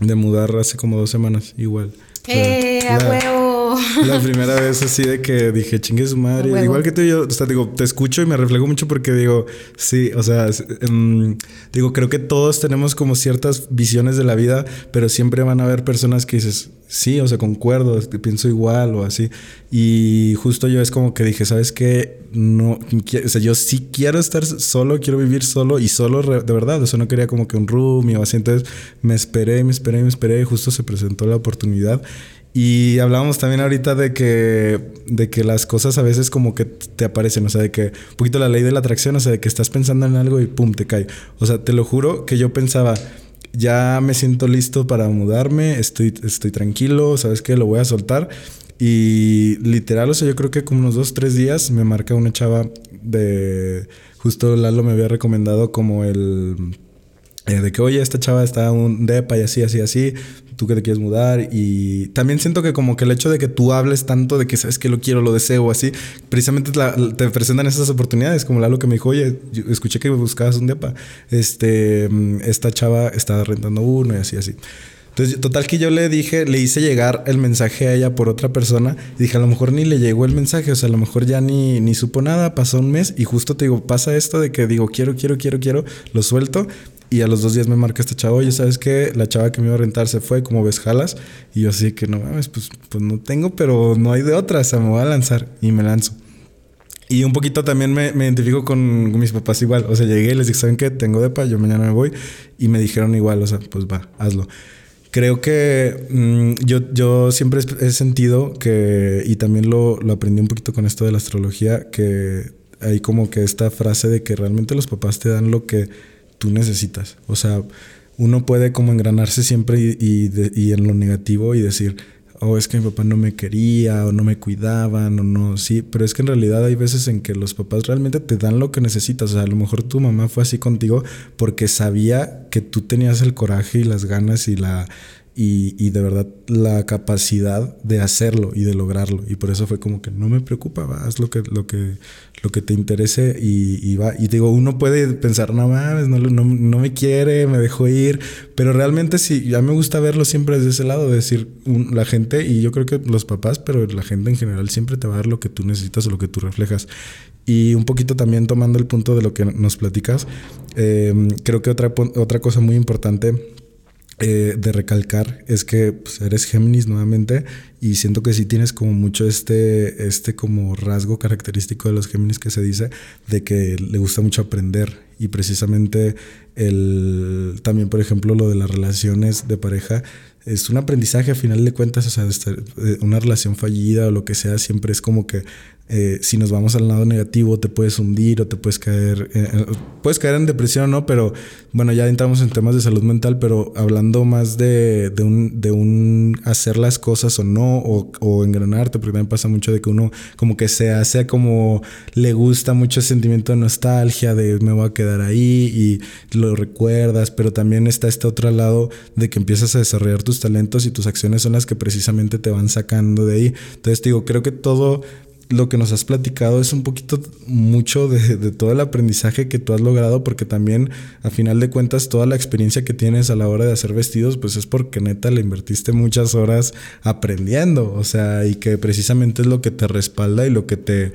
de mudar hace como dos semanas, igual. ¡Eh, a huevo! La primera vez así de que dije, chingue su madre. Igual que tú y yo, o sea, digo, te escucho y me reflejo mucho porque digo, sí, o sea, em, digo, creo que todos tenemos como ciertas visiones de la vida, pero siempre van a haber personas que dices, sí, o sea, concuerdo, pienso igual o así. Y justo yo es como que dije, ¿sabes qué? No, o sea, yo sí quiero estar solo, quiero vivir solo y solo de verdad, o sea, no quería como que un roomie o así. Entonces me esperé, me esperé, me esperé y justo se presentó la oportunidad. Y hablábamos también ahorita de que, de que las cosas a veces como que te aparecen, o sea, de que un poquito la ley de la atracción, o sea, de que estás pensando en algo y pum, te cae. O sea, te lo juro que yo pensaba, ya me siento listo para mudarme, estoy, estoy tranquilo, ¿sabes qué? Lo voy a soltar. Y literal, o sea, yo creo que como unos dos, tres días me marca una chava de... Justo Lalo me había recomendado como el... Eh, de que, oye, esta chava está un depa y así, así, así, tú que te quieres mudar. Y también siento que como que el hecho de que tú hables tanto de que sabes que lo quiero, lo deseo, así, precisamente te presentan esas oportunidades, como Lalo que me dijo, oye, escuché que buscabas un depa. Este, esta chava está rentando uno y así, así. Entonces, total que yo le dije, le hice llegar el mensaje a ella por otra persona y dije, a lo mejor ni le llegó el mensaje, o sea, a lo mejor ya ni, ni supo nada, pasó un mes y justo te digo, pasa esto de que digo, quiero, quiero, quiero, quiero, lo suelto y a los dos días me marca este chavo, oye, ¿sabes qué? La chava que me iba a rentar se fue, como ves, jalas. Y yo así que no mames, pues, pues no tengo, pero no hay de otra, o sea, me voy a lanzar y me lanzo. Y un poquito también me, me, identifico con mis papás igual. O sea, llegué y les dije, ¿saben qué? Tengo depa, yo mañana me voy. Y me dijeron igual, o sea, pues va, hazlo. Creo que mm, yo, yo siempre he sentido que, y también lo, lo aprendí un poquito con esto de la astrología, que hay como que esta frase de que realmente los papás te dan lo que tú necesitas. O sea, uno puede como engranarse siempre y, en lo negativo y decir, oh, es que mi papá no me quería o no me cuidaban o no, sí, pero es que en realidad hay veces en que los papás realmente te dan lo que necesitas. O sea, a lo mejor tu mamá fue así contigo porque sabía que tú tenías el coraje y las ganas y la y, y, de verdad la capacidad de hacerlo y de lograrlo. Y por eso fue como que no me preocupa, haz lo que, lo que, lo que te interese y, y va. Y digo, uno puede pensar, no mames, no, no, no, me quiere, me dejó ir, pero realmente sí, ya me gusta verlo siempre desde ese lado, de decir, la gente, y yo creo que los papás, pero la gente en general siempre te va a dar lo que tú necesitas o lo que tú reflejas. Y un poquito también tomando el punto de lo que nos platicas, eh, creo que otra, otra cosa muy importante eh, de recalcar es que pues, eres Géminis nuevamente y siento que sí tienes como mucho este, este como rasgo característico de los Géminis que se dice de que le gusta mucho aprender y precisamente el también por ejemplo lo de las relaciones de pareja es un aprendizaje a final de cuentas, o sea, eh, una relación fallida o lo que sea, siempre es como que eh, si nos vamos al lado negativo te puedes hundir o te puedes caer, eh, puedes caer en depresión, ¿no? Pero bueno, ya entramos en temas de salud mental, pero hablando más de, de, un, de un hacer las cosas o no, o, o engranarte, porque también pasa mucho de que uno como que se hace como le gusta mucho el sentimiento de nostalgia, de me voy a quedar ahí y lo recuerdas, pero también está este otro lado de que empiezas a desarrollar tu talentos y tus acciones son las que precisamente te van sacando de ahí. Entonces digo, creo que todo lo que nos has platicado es un poquito mucho de, todo el aprendizaje que tú has logrado, porque también a final de cuentas toda la experiencia que tienes a la hora de hacer vestidos, pues es porque neta le invertiste muchas horas aprendiendo, o sea, y que precisamente es lo que te respalda y lo que te,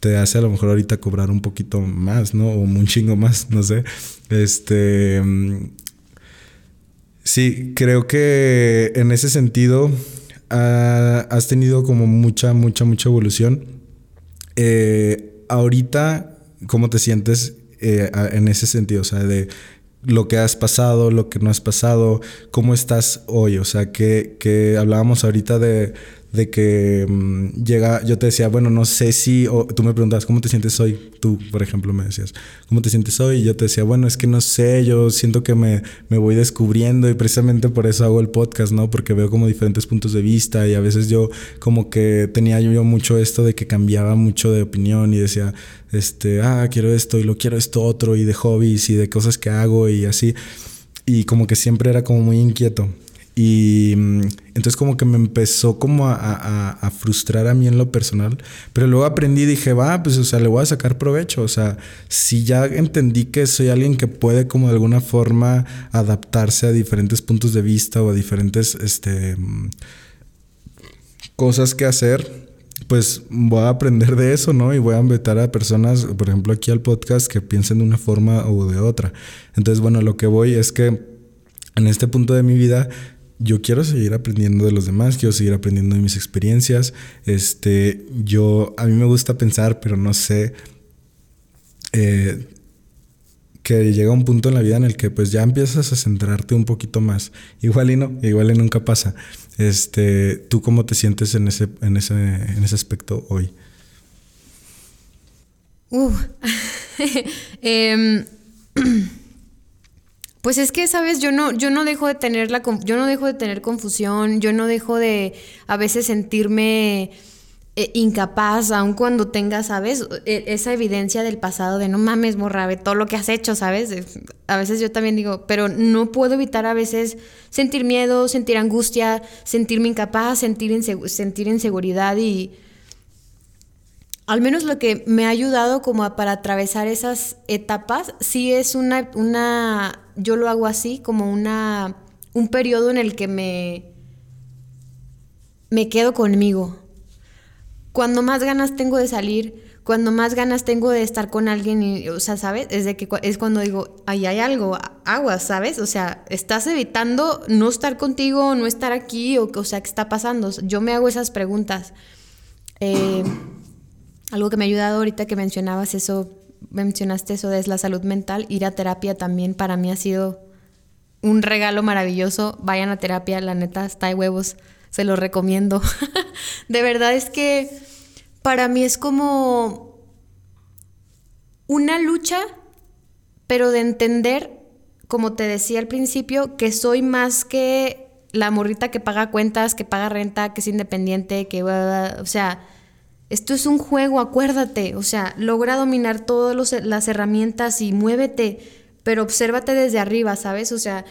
te hace a lo mejor ahorita cobrar un poquito más, ¿no? O un chingo más, no sé. Este Sí, creo que en ese sentido has tenido como mucha, mucha, mucha evolución. Eh, ahorita, ¿cómo te sientes eh, en ese sentido? O sea, de lo que has pasado, lo que no has pasado, cómo estás hoy. O sea, que, que hablábamos ahorita de, de que mm, llega, yo te decía, bueno, no sé si, o tú me preguntabas, ¿cómo te sientes hoy? Tú, por ejemplo, me decías, ¿cómo te sientes hoy? Y yo te decía, bueno, es que no sé, yo siento que me, me voy descubriendo y precisamente por eso hago el podcast, ¿no? Porque veo como diferentes puntos de vista y a veces yo como que tenía yo mucho esto de que cambiaba mucho de opinión y decía, este, ah, quiero esto y lo quiero esto otro y de hobbies y de cosas que hago y así. Y como que siempre era como muy inquieto. Y mm, entonces como que me empezó como a, frustrar a mí en lo personal. Pero luego aprendí y dije, va, pues o sea, le voy a sacar provecho. O sea, si ya entendí que soy alguien que puede como de alguna forma adaptarse a diferentes puntos de vista o a diferentes este, mm, cosas que hacer, pues voy a aprender de eso, ¿no? Y voy a invitar a personas, por ejemplo, aquí al podcast que piensen de una forma o de otra. Entonces, bueno, lo que voy es que en este punto de mi vida yo quiero seguir aprendiendo de los demás, quiero seguir aprendiendo de mis experiencias. Este, yo, a mí me gusta pensar, pero no sé, eh, que llega un punto en la vida en el que pues ya empiezas a centrarte un poquito más. Igual y no, igual y nunca pasa. Este, ¿tú cómo te sientes en ese, en ese, en ese aspecto hoy? Uh. Pues es que, sabes, yo no, yo no dejo de tener la, yo no dejo de tener confusión, yo no dejo de a veces sentirme eh, incapaz, aun cuando tenga, sabes, e, esa evidencia del pasado de no mames, morrabe, todo lo que has hecho, sabes. A veces yo también digo, pero no puedo evitar a veces sentir miedo, sentir angustia, sentirme incapaz, sentir, sentir inseguridad y al menos lo que me ha ayudado como para atravesar esas etapas, sí es una, una, yo lo hago así, como una, un periodo en el que me, me quedo conmigo. Cuando más ganas tengo de salir, cuando más ganas tengo de estar con alguien, y, o sea, ¿sabes? Es, de que, es cuando digo, ahí hay algo, agua, ¿sabes? O sea, estás evitando no estar contigo, no estar aquí, o, o sea, ¿qué está pasando? Yo me hago esas preguntas. Eh, algo que me ha ayudado ahorita que mencionabas eso, mencionaste eso de la salud mental, ir a terapia también para mí ha sido un regalo maravilloso. Vayan a terapia, la neta, está de huevos. Se lo recomiendo. de verdad es que para mí es como una lucha, pero de entender, como te decía al principio, que soy más que la morrita que paga cuentas, que paga renta, que es independiente, que... O sea, esto es un juego, acuérdate. O sea, logra dominar todas las herramientas y muévete, pero obsérvate desde arriba, ¿sabes? O sea,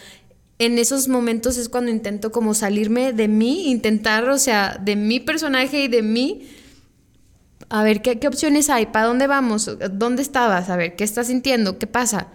en esos momentos es cuando intento como salirme de mí, intentar, o sea, de mi personaje y de mí. A ver, ¿qué, qué opciones hay? ¿Para dónde vamos? ¿Dónde estabas? A ver, ¿qué estás sintiendo? ¿Qué pasa?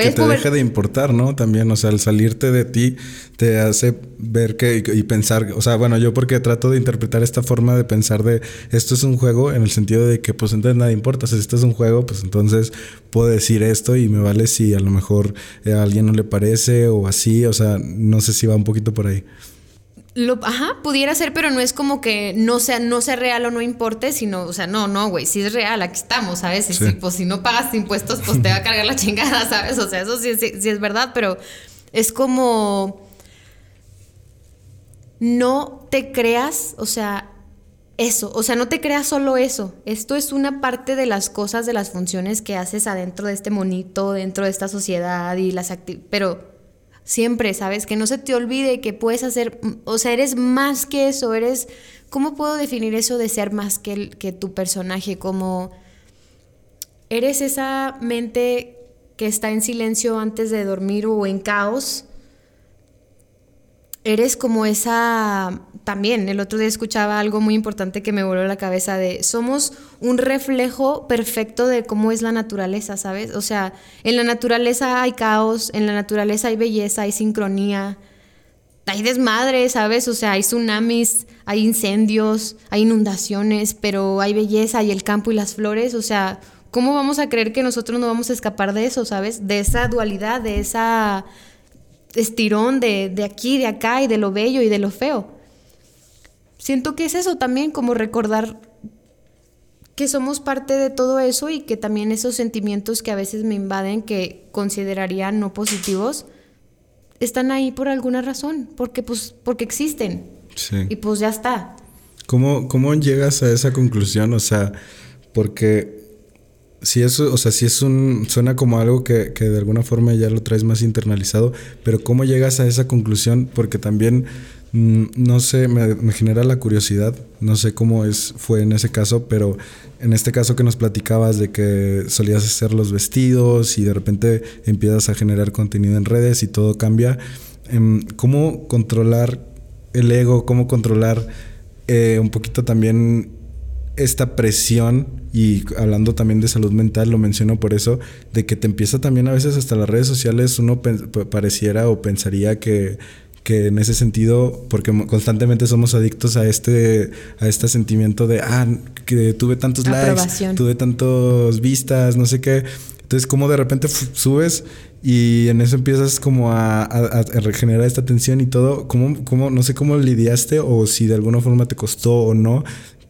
Y que te deje de importar, ¿no? También, o sea, el salirte de ti te hace ver que y, pensar, o sea, bueno, yo porque trato de interpretar esta forma de pensar de esto es un juego en el sentido de que pues entonces nada importa, si esto es un juego, pues entonces puedo decir esto y me vale si a lo mejor a alguien no le parece o así, o sea, no sé si va un poquito por ahí. Lo, ajá, pudiera ser, pero no es como que no sea, no sea real o no importe, sino, o sea, no, no, güey, si es real, aquí estamos, ¿sabes? Sí. pues si no pagas impuestos, pues te va a cargar la chingada, ¿sabes? O sea, eso sí, sí, es verdad, pero es como no te creas, o sea, eso, o sea, no te creas solo eso. Esto es una parte de las cosas, de las funciones que haces adentro de este monito, dentro de esta sociedad y las actividades, pero siempre, ¿sabes? Que no se te olvide que puedes hacer, o sea, eres más que eso, eres, ¿cómo puedo definir eso de ser más que, que tu personaje? Como eres esa mente que está en silencio antes de dormir o en caos eres como esa, también el otro día escuchaba algo muy importante que me voló la cabeza de, somos un reflejo perfecto de cómo es la naturaleza, ¿sabes? O sea, en la naturaleza hay caos, en la naturaleza hay belleza, hay sincronía, hay desmadre, ¿sabes? O sea, hay tsunamis, hay incendios, hay inundaciones, pero hay belleza, y el campo y las flores, o sea, ¿cómo vamos a creer que nosotros no vamos a escapar de eso, ¿sabes? De esa dualidad, de esa estirón de, de aquí, de acá y de lo bello y de lo feo. Siento que es eso también, como recordar que somos parte de todo eso y que también esos sentimientos que a veces me invaden, que consideraría no positivos, están ahí por alguna razón, porque pues porque existen. Y pues ya está. ¿Cómo, ¿Cómo llegas a esa conclusión? O sea, porque si eso, o sea, si es un, suena como algo que, que, de alguna forma ya lo traes más internalizado, pero ¿cómo llegas a esa conclusión? Porque también, no sé, me, me, genera la curiosidad, no sé cómo es, fue en ese caso, pero en este caso que nos platicabas de que solías hacer los vestidos y de repente empiezas a generar contenido en redes y todo cambia, em, ¿cómo controlar el ego? ¿Cómo controlar eh, un poquito también esta presión, y hablando también de salud mental, lo menciono por eso, de que te empieza también a veces hasta las redes sociales, uno pareciera o pensaría que, que en ese sentido, porque constantemente somos adictos a este, a este sentimiento de, ah, que tuve tantos likes, tuve tantos vistas, no sé qué. Entonces, como de repente subes y en eso empiezas como a, a, a, regenerar esta tensión y todo, ¿cómo, cómo, no sé cómo lidiaste o si de alguna forma te costó o no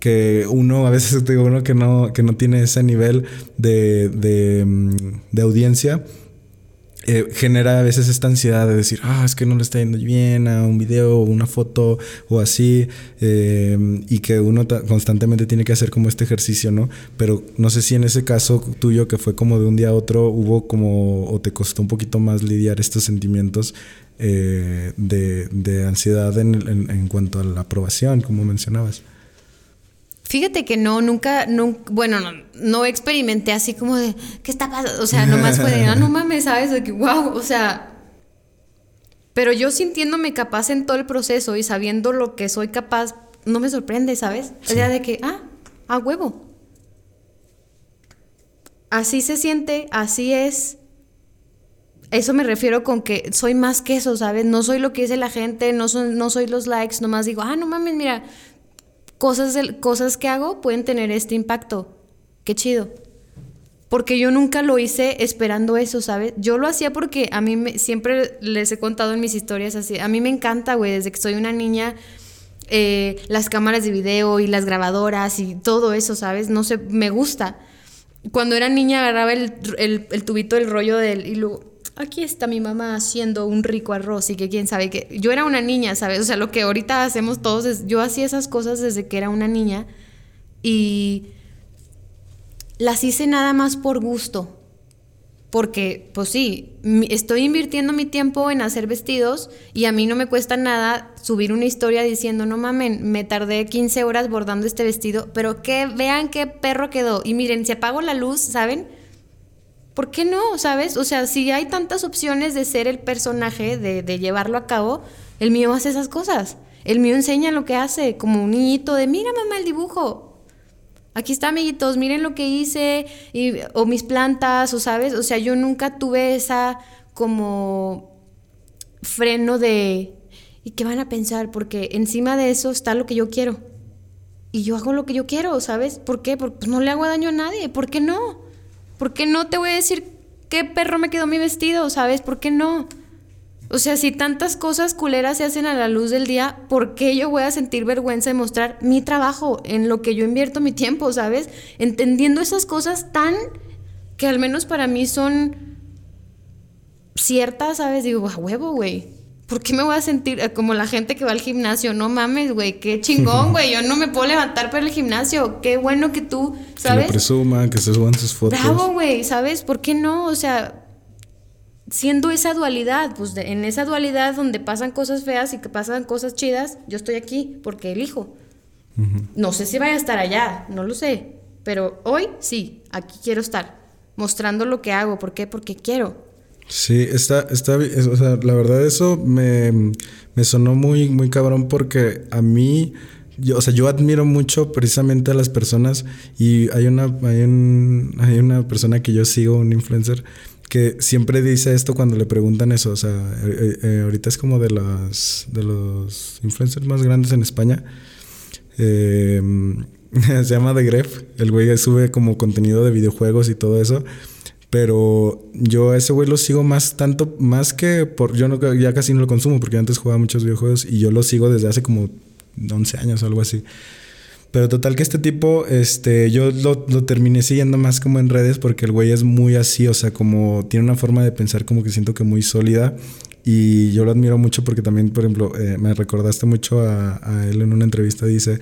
que uno, a veces digo uno que no, que no tiene ese nivel de, de, mm, audiencia, eh, genera a veces esta ansiedad de decir, ah, es que no le está yendo bien a un video o una foto o así, eh, y que uno constantemente tiene que hacer como este ejercicio, ¿no? Pero no sé si en ese caso tuyo, que fue como de un día a otro, hubo como, o te costó un poquito más lidiar estos sentimientos eh, de, de, ansiedad en, en, en cuanto a la aprobación, como mencionabas. Fíjate que no, nunca, bueno, no, no, experimenté así como de, ¿qué está pasando? O sea, nomás fue de, ah, no mames, ¿sabes? De que, wow, o sea, pero yo sintiéndome capaz en todo el proceso y sabiendo lo que soy capaz, no me sorprende, ¿sabes? O sea, de que, ah, a huevo. Así se siente, así es. Eso me refiero con que soy más que eso, ¿sabes? No soy lo que dice la gente, no, no soy los likes, nomás digo, ah, no mames, mira, cosas, cosas que hago pueden tener este impacto. Qué chido. Porque yo nunca lo hice esperando eso, ¿sabes? Yo lo hacía porque a mí me, siempre les he contado en mis historias así. A mí me encanta, güey, desde que soy una niña, eh, las cámaras de video y las grabadoras y todo eso, ¿sabes? No sé, me gusta. Cuando era niña agarraba el, el, el tubito del rollo del, y lo aquí está mi mamá haciendo un rico arroz y que quién sabe que yo era una niña, ¿sabes? O sea, lo que ahorita hacemos todos es, yo hacía esas cosas desde que era una niña y las hice nada más por gusto. Porque, pues sí, estoy invirtiendo mi tiempo en hacer vestidos y a mí no me cuesta nada subir una historia diciendo, no mamen, me tardé 15 horas bordando este vestido, pero que vean qué perro quedó. Y miren, si apago la luz, ¿saben? ¿Por qué no? ¿Sabes? O sea, si hay tantas opciones de ser el personaje, de, llevarlo a cabo, el mío hace esas cosas. El mío enseña lo que hace, como un niñito de, mira mamá el dibujo, aquí está, amiguitos, miren lo que hice, y, o mis plantas, o sabes, o sea, yo nunca tuve esa como freno de, ¿y qué van a pensar? Porque encima de eso está lo que yo quiero. Y yo hago lo que yo quiero, ¿sabes? ¿Por qué? Porque pues, no le hago daño a nadie. ¿Por qué no? ¿Por qué no te voy a decir qué perro me quedó mi vestido, ¿sabes? ¿Por qué no? O sea, si tantas cosas culeras se hacen a la luz del día, ¿por qué yo voy a sentir vergüenza de mostrar mi trabajo, en lo que yo invierto mi tiempo, ¿sabes? Entendiendo esas cosas tan que al menos para mí son ciertas, ¿sabes? Digo, a huevo, güey. ¿Por qué me voy a sentir eh, como la gente que va al gimnasio? No mames, güey, qué chingón, güey. Yo no me puedo levantar para el gimnasio. Qué bueno que tú, ¿sabes? Que lo presuman, que se suban sus fotos. Bravo, güey, ¿sabes? ¿Por qué no? O sea, siendo esa dualidad, pues en esa dualidad donde pasan cosas feas y que pasan cosas chidas, yo estoy aquí porque elijo. No sé si vaya a estar allá, no lo sé, pero hoy sí, aquí quiero estar, mostrando lo que hago. ¿Por qué? Porque quiero. Sí, está, está, o sea, la verdad eso me, me sonó muy, muy cabrón porque a mí, yo, o sea, yo admiro mucho precisamente a las personas y hay una, hay, un, hay una persona que yo sigo, un influencer, que siempre dice esto cuando le preguntan eso. O sea, eh, eh, ahorita es como de los, de los influencers más grandes en España. Em, se llama The Gref. El güey sube como contenido de videojuegos y todo eso. Pero yo a ese güey lo sigo más tanto, más que por. Yo no, ya casi no lo consumo porque antes jugaba muchos videojuegos y yo lo sigo desde hace como 11 años o algo así. Pero total que este tipo, este, yo lo, lo, terminé siguiendo más como en redes porque el güey es muy así, o sea, como tiene una forma de pensar como que siento que muy sólida. Y yo lo admiro mucho porque también, por ejemplo, eh, me recordaste mucho a, a, él en una entrevista, dice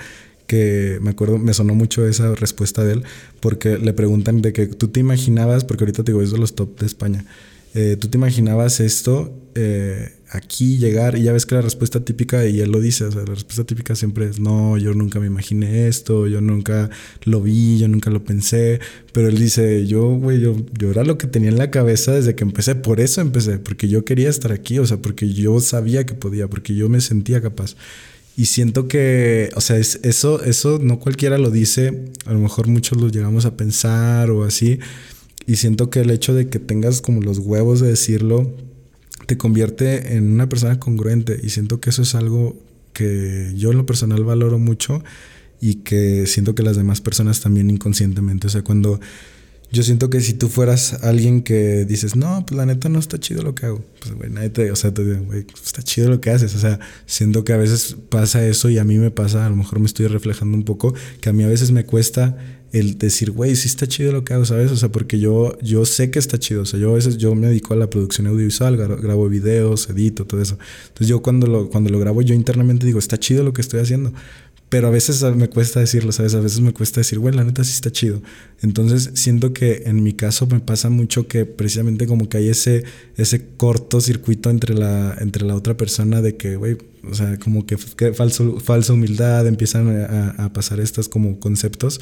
que me acuerdo, me sonó mucho esa respuesta de él, porque le preguntan de que tú te imaginabas, porque ahorita te digo, es de los top de España, eh, tú te imaginabas esto eh, aquí llegar y ya ves que la respuesta típica, y él lo dice, o sea, la respuesta típica siempre es, no, yo nunca me imaginé esto, yo nunca lo vi, yo nunca lo pensé, pero él dice, yo, güey, yo, yo era lo que tenía en la cabeza desde que empecé, por eso empecé, porque yo quería estar aquí, o sea, porque yo sabía que podía, porque yo me sentía capaz. Y siento que, o sea, es, eso, eso no cualquiera lo dice, a lo mejor muchos lo llegamos a pensar o así, y siento que el hecho de que tengas como los huevos de decirlo, te convierte en una persona congruente. Y siento que eso es algo que yo en lo personal valoro mucho y que siento que las demás personas también inconscientemente, o sea, cuando yo siento que si tú fueras alguien que dices, no, pues la neta no está chido lo que hago, pues güey, nadie te, o sea, te güey, está chido lo que haces, o sea, siento que a veces pasa eso y a mí me pasa, a lo mejor me estoy reflejando un poco, que a mí a veces me cuesta el decir, güey, sí está chido lo que hago, ¿sabes? O sea, porque yo, yo sé que está chido. O sea, yo a veces yo me dedico a la producción audiovisual, grabo videos, edito, todo eso. Entonces yo cuando lo, cuando lo grabo, yo internamente digo, está chido lo que estoy haciendo. Pero a veces me cuesta decirlo, ¿sabes? A veces me cuesta decir, güey, la neta sí está chido. Entonces siento que en mi caso me pasa mucho que precisamente como que hay ese, ese cortocircuito entre la, entre la otra persona de que, güey, o sea, como que, falso, falsa humildad, empiezan a, pasar estos como conceptos.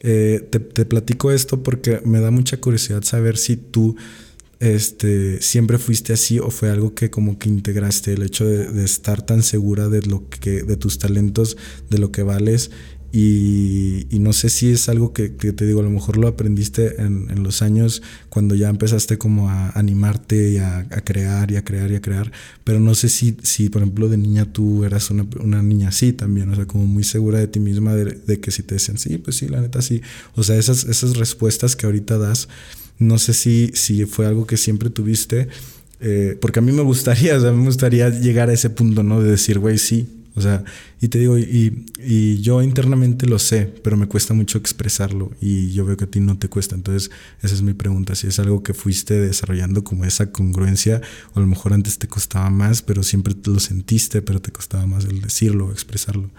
Eh, te, platico esto porque me da mucha curiosidad saber si tú este, siempre fuiste así o fue algo que como que integraste el hecho de, estar tan segura de lo que de tus talentos de lo que vales y, no sé si es algo que, te digo, a lo mejor lo aprendiste en, los años cuando ya empezaste como a animarte y a, crear y a crear y a crear, pero no sé si, si por ejemplo de niña tú eras una, una niña así también, o sea, como muy segura de ti misma, de, que si te decían, sí, pues sí, la neta sí, o sea, esas, esas respuestas que ahorita das, no sé si, si fue algo que siempre tuviste, eh, porque a mí me gustaría, o sea, me gustaría llegar a ese punto, ¿no? De decir, güey, sí, O sea, y te digo, y, y, yo internamente lo sé, pero me cuesta mucho expresarlo y yo veo que a ti no te cuesta. Entonces, esa es mi pregunta, si es algo que fuiste desarrollando como esa congruencia, o a lo mejor antes te costaba más, pero siempre lo sentiste, pero te costaba más el decirlo, expresarlo.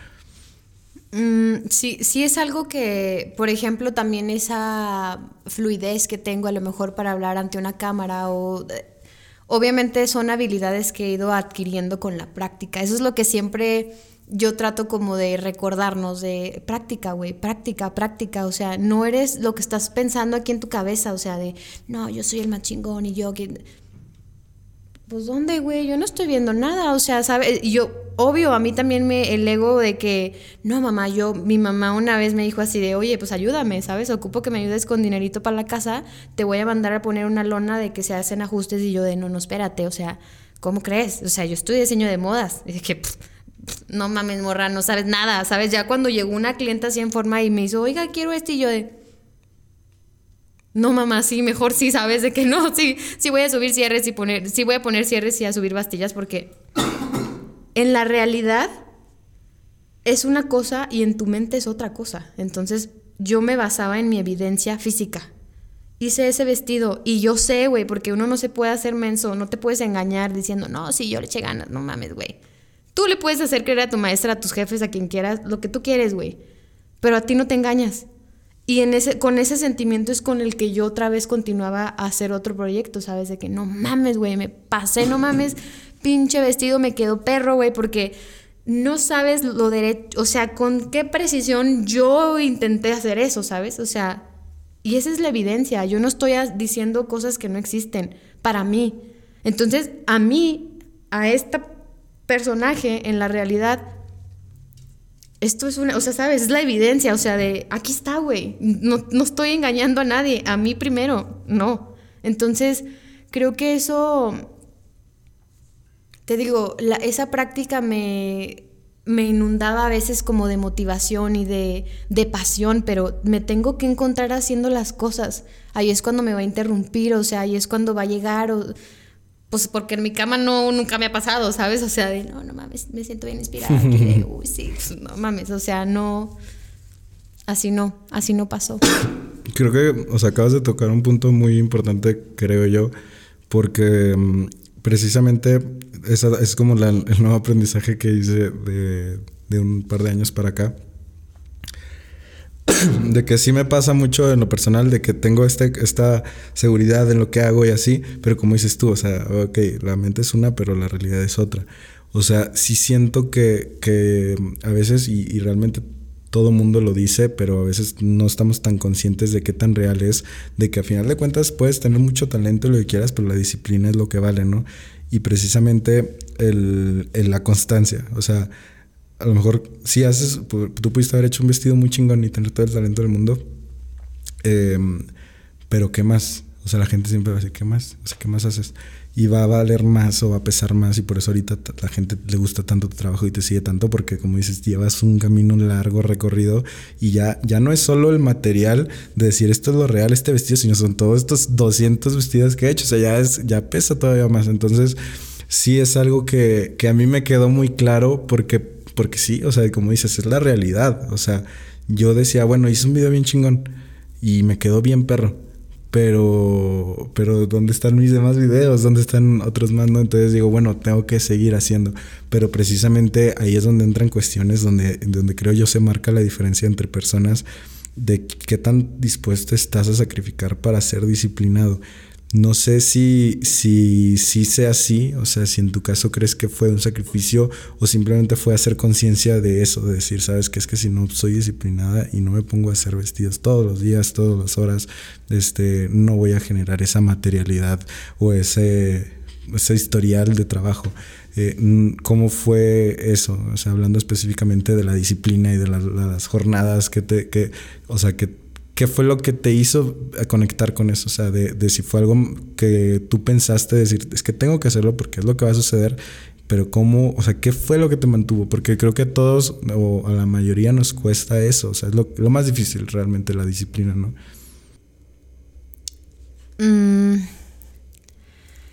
Mm, sí, sí es algo que, por ejemplo, también esa fluidez que tengo a lo mejor para hablar ante una cámara o... Eh, obviamente son habilidades que he ido adquiriendo con la práctica. Eso es lo que siempre yo trato como de recordarnos de práctica, güey, práctica, práctica, o sea, no eres lo que estás pensando aquí en tu cabeza, o sea, de, no, yo soy el más chingón y yo... Que pues ¿dónde, güey? Yo no estoy viendo nada, o sea, ¿sabes? Yo, obvio, a mí también me, el ego de que, no, mamá, yo, mi mamá una vez me dijo así de, oye, pues ayúdame, ¿sabes? Ocupo que me ayudes con dinerito para la casa, te voy a mandar a poner una lona de que se hacen ajustes y yo de, no, no, espérate, o sea, ¿cómo crees? O sea, yo estudio diseño de modas, y dije, no mames, morra, no sabes nada, ¿sabes? Ya cuando llegó una clienta así en forma y me hizo, oiga, quiero este, y yo de no mamá, sí, mejor sí, sabes de que no, sí, sí voy a subir cierres y poner, sí voy a poner cierres y a subir bastillas porque en la realidad es una cosa y en tu mente es otra cosa. Entonces yo me basaba en mi evidencia física. Hice ese vestido y yo sé, güey, porque uno no se puede hacer menso, no te puedes engañar diciendo, no, sí, yo le eché ganas, no mames, güey. Tú le puedes hacer creer a tu maestra, a tus jefes, a quien quieras, lo que tú quieres, güey. Pero a ti no te engañas. Y en ese, con ese sentimiento es con el que yo otra vez continuaba a hacer otro proyecto, ¿sabes? De que no mames, güey, me pasé, no mames, pinche vestido, me quedó perro, güey, porque no sabes lo derecho, o sea, con qué precisión yo intenté hacer eso, ¿sabes? O sea, y esa es la evidencia, yo no estoy diciendo cosas que no existen para mí. Entonces, a mí, a este personaje en la realidad, esto es una, o sea, sabes, es la evidencia, o sea, de aquí está, güey, no, estoy engañando a nadie, a mí primero, no. Entonces, creo que eso, te digo, esa práctica me, me inundaba a veces como de motivación y de, de, pasión, pero me tengo que encontrar haciendo las cosas. Ahí es cuando me va a interrumpir, o sea, ahí es cuando va a llegar, pues porque en mi cama no nunca me ha pasado, ¿sabes? O sea, de no, no mames, me siento bien inspirada. de, uy, sí, pues, no mames, o sea, no. Así no, así no pasó. Creo que, o sea, acabas de tocar un punto muy importante, creo yo, porque mm, precisamente esa es como el nuevo aprendizaje que hice de, de un par de años para acá de que sí me pasa mucho en lo personal, de que tengo este, esta seguridad en lo que hago y así, pero como dices tú, o sea, ok, la mente es una, pero la realidad es otra. O sea, sí siento que, que a veces, y, y realmente todo mundo lo dice, pero a veces no estamos tan conscientes de qué tan real es, de que a final de cuentas puedes tener mucho talento, lo que quieras, pero la disciplina es lo que vale, ¿no? Y precisamente el, la constancia, o sea, a lo mejor si haces, tú pudiste haber hecho un vestido muy chingón y tener todo el talento del mundo, em, pero ¿qué más? O sea, la gente siempre va a decir, ¿qué más? O sea, ¿qué más haces? Y va a valer más o va a pesar más y por eso ahorita la gente le gusta tanto tu trabajo y te sigue tanto porque como dices, llevas un camino largo recorrido y ya, ya no es solo el material de decir esto es lo real, este vestido, sino son todos estos 200 vestidos que he hecho, o sea, ya, es, ya pesa todavía más. Entonces, sí es algo que, que a mí me quedó muy claro porque porque sí, o sea, como dices, es la realidad. O sea, yo decía, bueno, hice un video bien chingón y me quedó bien perro. Pero, pero ¿dónde están mis demás videos? ¿Dónde están otros más? Entonces digo, bueno, tengo que seguir haciendo. Pero precisamente ahí es donde entran cuestiones donde, donde creo yo se marca la diferencia entre personas de qué tan dispuesto estás a sacrificar para ser disciplinado. No sé si, si, si sea así, o sea, si en tu caso crees que fue un sacrificio o simplemente fue hacer conciencia de eso, de decir, sabes que es que si no soy disciplinada y no me pongo a hacer vestidos todos los días, todas las horas, este, no voy a generar esa materialidad o ese, ese historial de trabajo. Eh, ¿Cómo fue eso? O sea, hablando específicamente de la disciplina y de las jornadas que te, que, o sea, que ¿Qué fue lo que te hizo conectar con eso? O sea, de, si fue algo que tú pensaste, decir, es que tengo que hacerlo porque es lo que va a suceder, pero cómo, o sea, ¿qué fue lo que te mantuvo? Porque creo que a todos o a la mayoría nos cuesta eso, o sea, es lo, más difícil realmente la disciplina, ¿no? Mm,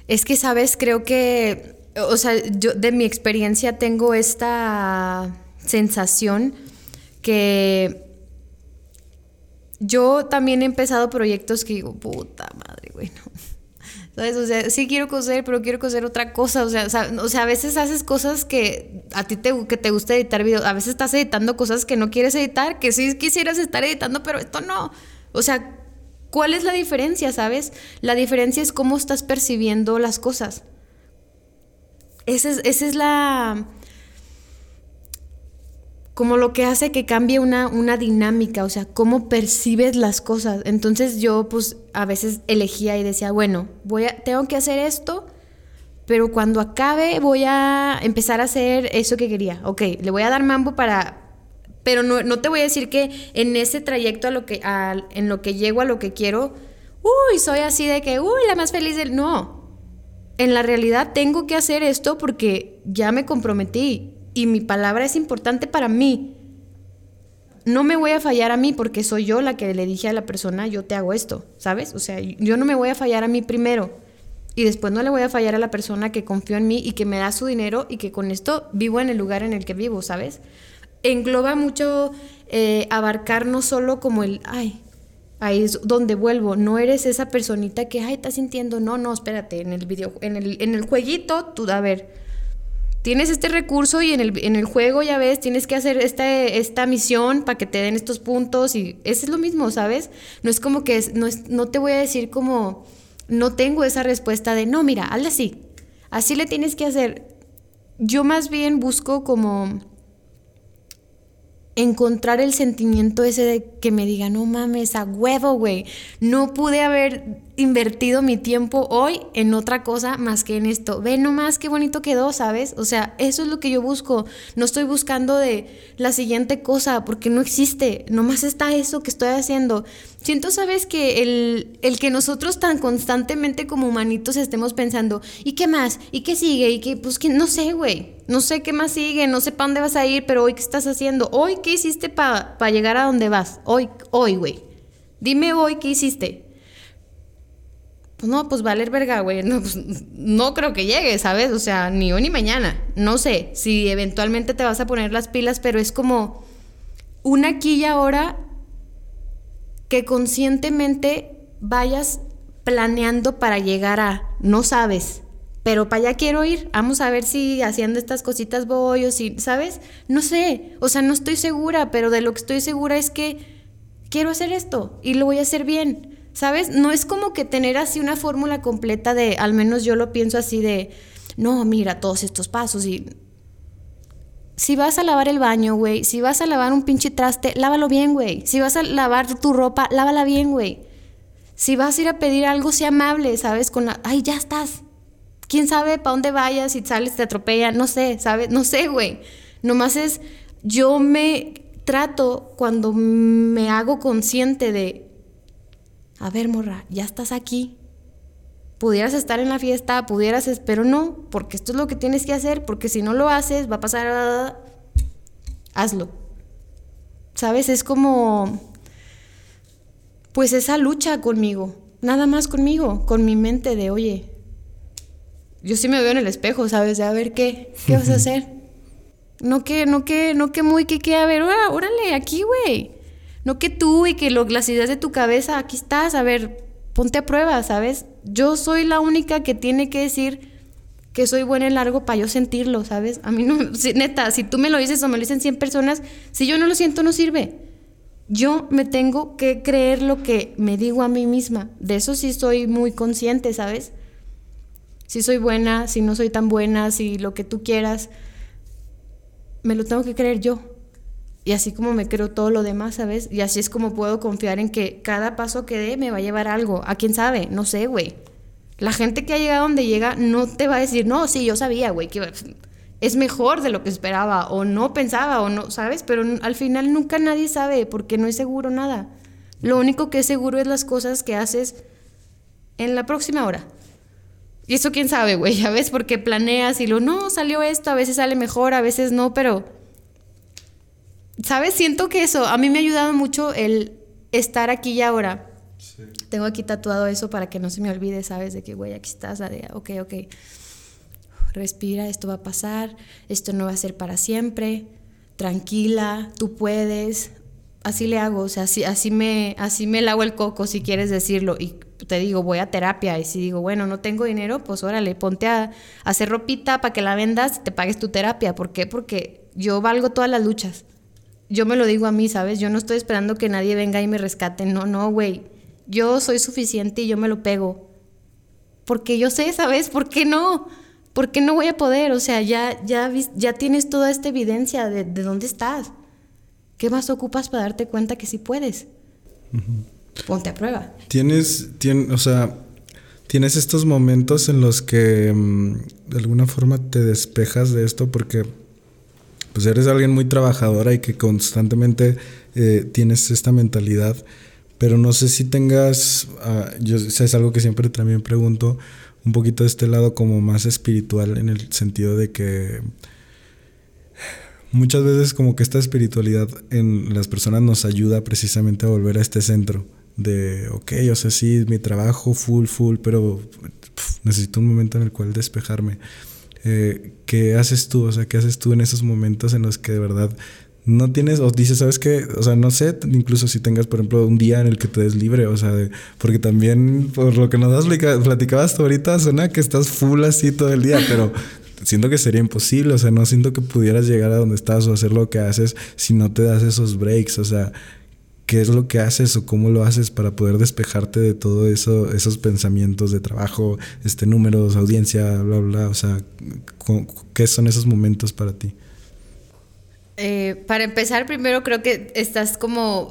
es que, sabes, creo que o sea, yo de mi experiencia tengo esta sensación que yo también he empezado proyectos que digo, puta madre, güey, ¿Sabes? O sea, sí quiero coser, pero quiero coser otra cosa. O sea, o sea, a veces haces cosas que a ti te, que te gusta editar videos. A veces estás editando cosas que no quieres editar, que sí quisieras estar editando, pero esto no. O sea, ¿cuál es la diferencia, sabes? La diferencia es cómo estás percibiendo las cosas. Esa es, esa es la como lo que hace que cambie una, una dinámica, o sea, cómo percibes las cosas. Entonces yo pues a veces elegía y decía, bueno, voy a, tengo que hacer esto, pero cuando acabe voy a empezar a hacer eso que quería. Ok, le voy a dar mambo para... Pero no, no te voy a decir que en ese trayecto a lo que, en lo que llego a lo que quiero, uy, soy así de que, uy, la más feliz del... No, en la realidad tengo que hacer esto porque ya me comprometí y mi palabra es importante para mí. No me voy a fallar a mí porque soy yo la que le dije a la persona, yo te hago esto, ¿sabes? O sea, yo no me voy a fallar a mí primero. Y después no le voy a fallar a la persona que confió en mí y que me da su dinero y que con esto vivo en el lugar en el que vivo, ¿sabes? Engloba mucho eh, abarcar no solo como el, ay, ahí es donde vuelvo, no eres esa personita que, ay, estás sintiendo, no, no, espérate, en el video, en el, en el jueguito, tú, a ver, tienes este recurso y en el, en el juego ya ves, tienes que hacer esta, esta misión para que te den estos puntos y eso es lo mismo, ¿sabes? No es como que, no, es, no te voy a decir como, no tengo esa respuesta de, no, mira, hazle así, así le tienes que hacer. Yo más bien busco como encontrar el sentimiento ese de que me diga, no mames, a huevo, güey, no pude haber invertido mi tiempo hoy en otra cosa más que en esto. Ve nomás qué bonito quedó, ¿sabes? O sea, eso es lo que yo busco. No estoy buscando de la siguiente cosa porque no existe. Nomás está eso que estoy haciendo. Siento, ¿sabes? Que el, el que nosotros tan constantemente como humanitos estemos pensando, ¿y qué más? ¿Y qué sigue? ¿Y qué? Pues que no sé, güey. No sé qué más sigue, no sé para dónde vas a ir, pero hoy qué estás haciendo. Hoy, ¿qué hiciste para llegar a donde vas? Hoy, hoy, güey. Dime hoy qué hiciste. Pues no, pues valer verga, güey. No, pues, no creo que llegue, ¿sabes? O sea, ni hoy ni mañana. No sé si eventualmente te vas a poner las pilas, pero es como una aquí y ahora que conscientemente vayas planeando para llegar a, no sabes, pero para allá quiero ir. Vamos a ver si haciendo estas cositas voy o si, ¿sabes? No sé, o sea, no estoy segura, pero de lo que estoy segura es que quiero hacer esto y lo voy a hacer bien. ¿Sabes? No es como que tener así una fórmula completa de, al menos yo lo pienso así de, no, mira todos estos pasos y... Si vas a lavar el baño, güey, si vas a lavar un pinche traste, lávalo bien, güey. Si vas a lavar tu ropa, lávala bien, güey. Si vas a ir a pedir algo, sea amable, ¿sabes? Con la, ay, ya estás. ¿Quién sabe para dónde vayas? Si sales, te atropella, no sé, ¿sabes? No sé, güey. Nomás es, yo me trato cuando me hago consciente de, a ver, morra, ya estás aquí. Pudieras estar en la fiesta, pudieras, pero no, porque esto es lo que tienes que hacer, porque si no lo haces, va a pasar... Hazlo. ¿Sabes? Es como... Pues esa lucha conmigo, nada más conmigo, con mi mente de, oye, yo sí me veo en el espejo, ¿sabes? De a ver qué, qué vas a hacer. No que, no que, no que muy que, que, a ver, órale, aquí, güey. No que tú y que lo, las ideas de tu cabeza, aquí estás, a ver, ponte a prueba, ¿sabes? Yo soy la única que tiene que decir que soy buena en largo para yo sentirlo, ¿sabes? A mí no, neta, si tú me lo dices o me lo dicen 100 personas, si yo no lo siento no sirve. Yo me tengo que creer lo que me digo a mí misma. De eso sí soy muy consciente, ¿sabes? Si soy buena, si no soy tan buena, si lo que tú quieras, me lo tengo que creer yo. Y así como me creo todo lo demás, ¿sabes? Y así es como puedo confiar en que cada paso que dé me va a llevar algo. ¿A quién sabe? No sé, güey. La gente que ha llegado donde llega no te va a decir, no, sí, yo sabía, güey, que es mejor de lo que esperaba, o no pensaba, o no, ¿sabes? Pero al final nunca nadie sabe porque no es seguro nada. Lo único que es seguro es las cosas que haces en la próxima hora. Y eso quién sabe, güey, ya ves, porque planeas y lo, no, salió esto, a veces sale mejor, a veces no, pero ¿Sabes? Siento que eso, a mí me ha ayudado mucho el estar aquí y ahora. Tengo aquí tatuado eso para que no se me olvide, ¿sabes? De que, güey, aquí estás, de, ok, ok. respira, esto va a pasar, esto no va a ser para siempre, tranquila, tú puedes. Así le hago, o sea, así, así, me, así me lavo el coco, si quieres decirlo. Y te digo, voy a terapia. Y si digo, bueno, no tengo dinero, pues órale, ponte a, hacer ropita para que la vendas y te pagues tu terapia. ¿Por qué? Porque yo valgo todas las luchas. Yo me lo digo a mí, ¿sabes? Yo no estoy esperando que nadie venga y me rescate. No, no, güey. Yo soy suficiente y yo me lo pego. Porque yo sé, ¿sabes? ¿Por qué no? ¿Por qué no voy a poder? O sea, ya, ya, ya tienes toda esta evidencia de, dónde estás. ¿Qué más ocupas para darte cuenta que sí puedes? Ponte a prueba. Tienes, o sea, tienes estos momentos en los que mm, de alguna forma te despejas de esto porque pues eres alguien muy trabajadora y que constantemente eh, tienes esta mentalidad. Pero no sé si tengas, uh, yo es algo que siempre también pregunto, un poquito de este lado como más espiritual en el sentido de que muchas veces como que esta espiritualidad en las personas nos ayuda precisamente a volver a este centro de, ok, yo sé, sí, mi trabajo full, full, pero necesito un momento en el cual despejarme. Eh, ¿Qué haces tú? O sea, ¿qué haces tú en esos momentos en los que de verdad no tienes, o dices, ¿sabes qué? O sea, no sé, incluso si tengas, por ejemplo, un día en el que te des libre, o sea, porque también, por lo que nos has platicabas ahorita, suena que estás full así todo el día, pero siento que sería imposible, o sea, no siento que pudieras llegar a donde estás o hacer lo que haces si no te das esos breaks, o sea, ¿qué es lo que haces o cómo lo haces para poder despejarte de todo eso, esos pensamientos de trabajo, este números, audiencia, bla, bla, o sea, ¿qué son esos momentos para ti? Eh, para empezar, primero creo que estás como,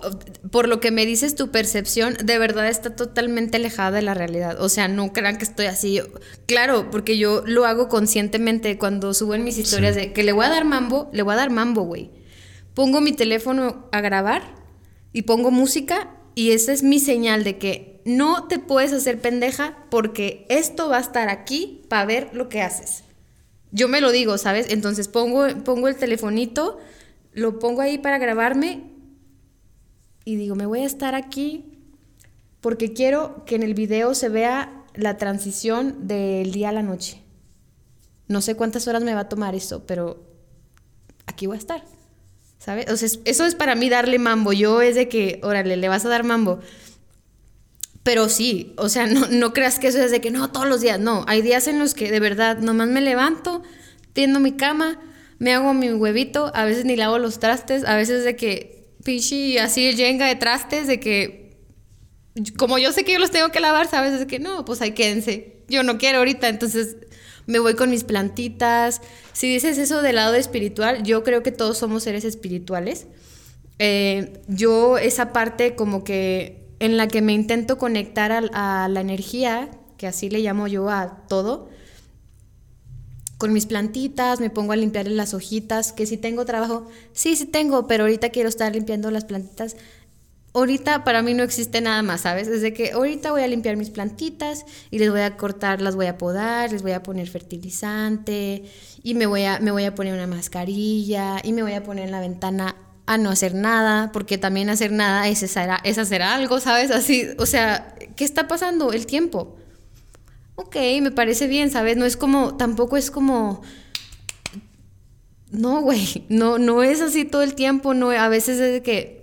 por lo que me dices, tu percepción de verdad está totalmente alejada de la realidad. O sea, no crean que estoy así. Claro, porque yo lo hago conscientemente cuando subo en mis historias de que le voy a dar mambo, le voy a dar mambo, güey. Pongo mi teléfono a grabar y pongo música y esa es mi señal de que no te puedes hacer pendeja porque esto va a estar aquí para ver lo que haces. Yo me lo digo, ¿sabes? Entonces pongo, pongo el telefonito, lo pongo ahí para grabarme y digo, me voy a estar aquí porque quiero que en el video se vea la transición del día a la noche. No sé cuántas horas me va a tomar eso, pero aquí voy a estar. ¿Sabes? O sea, eso es para mí darle mambo. Yo es de que, órale, le vas a dar mambo. Pero sí, o sea, no, no creas que eso es de que no, todos los días, no. Hay días en los que de verdad nomás me levanto, tiendo mi cama, me hago mi huevito, a veces ni lavo los trastes, a veces de que pichi así llega de trastes, de que como yo sé que yo los tengo que lavar, sabes, de que no, pues ahí quédense. Yo no quiero ahorita, entonces me voy con mis plantitas. Si dices eso del lado espiritual, yo creo que todos somos seres espirituales. Eh, yo esa parte como que en la que me intento conectar a, la energía, que así le llamo yo a todo, con mis plantitas, me pongo a limpiar las hojitas, que si tengo trabajo, sí, sí tengo, pero ahorita quiero estar limpiando las plantitas. Ahorita para mí no existe nada más, ¿sabes? Desde que ahorita voy a limpiar mis plantitas y les voy a cortar, las voy a podar, les voy a poner fertilizante y me voy a, me voy a poner una mascarilla y me voy a poner en la ventana a no hacer nada, porque también hacer nada es hacer, es hacer algo, ¿sabes? Así, o sea, ¿qué está pasando? El tiempo. Ok, me parece bien, ¿sabes? No es como, tampoco es como... No, güey, no, no es así todo el tiempo, no, a veces es de que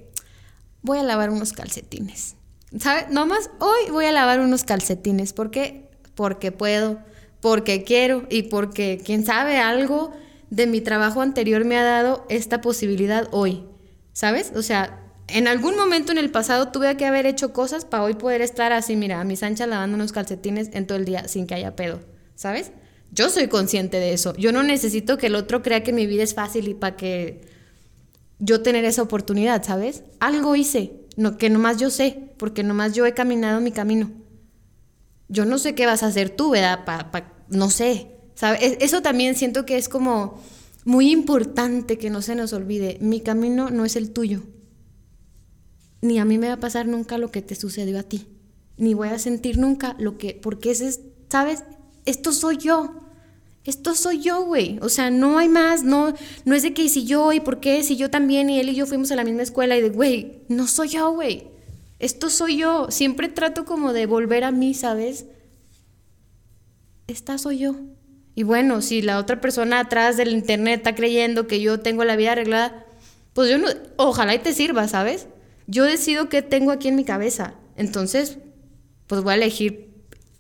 voy a lavar unos calcetines, ¿sabes? Nomás hoy voy a lavar unos calcetines, ¿por qué? Porque puedo, porque quiero y porque, quién sabe, algo de mi trabajo anterior me ha dado esta posibilidad hoy. ¿sabes? O sea, en algún momento en el pasado tuve que haber hecho cosas para hoy poder estar así, mira, a mis anchas lavando unos calcetines en todo el día sin que haya pedo, ¿sabes? Yo soy consciente de eso. Yo no necesito que el otro crea que mi vida es fácil y para que yo tener esa oportunidad, ¿sabes? Algo hice, no, que nomás yo sé, porque nomás yo he caminado mi camino. Yo no sé qué vas a hacer tú, ¿verdad? no sé, ¿sabes? E, eso también siento que es como muy importante que no se nos olvide, mi camino no es el tuyo. Ni a mí me va a pasar nunca lo que te sucedió a ti. Ni voy a sentir nunca lo que, porque es, ¿sabes? Esto soy yo. Esto soy yo, güey. O sea, no hay más, no, no es de que si yo y por qué, si yo también y él y yo fuimos a la misma escuela y de, güey, no soy yo, güey. Esto soy yo. Siempre trato como de volver a mí, ¿sabes? Esta soy yo. Y bueno, si la otra persona atrás del internet está creyendo que yo tengo la vida arreglada, pues yo no, ojalá y te sirva, ¿sabes? Yo decido qué tengo aquí en mi cabeza. Entonces, pues voy a elegir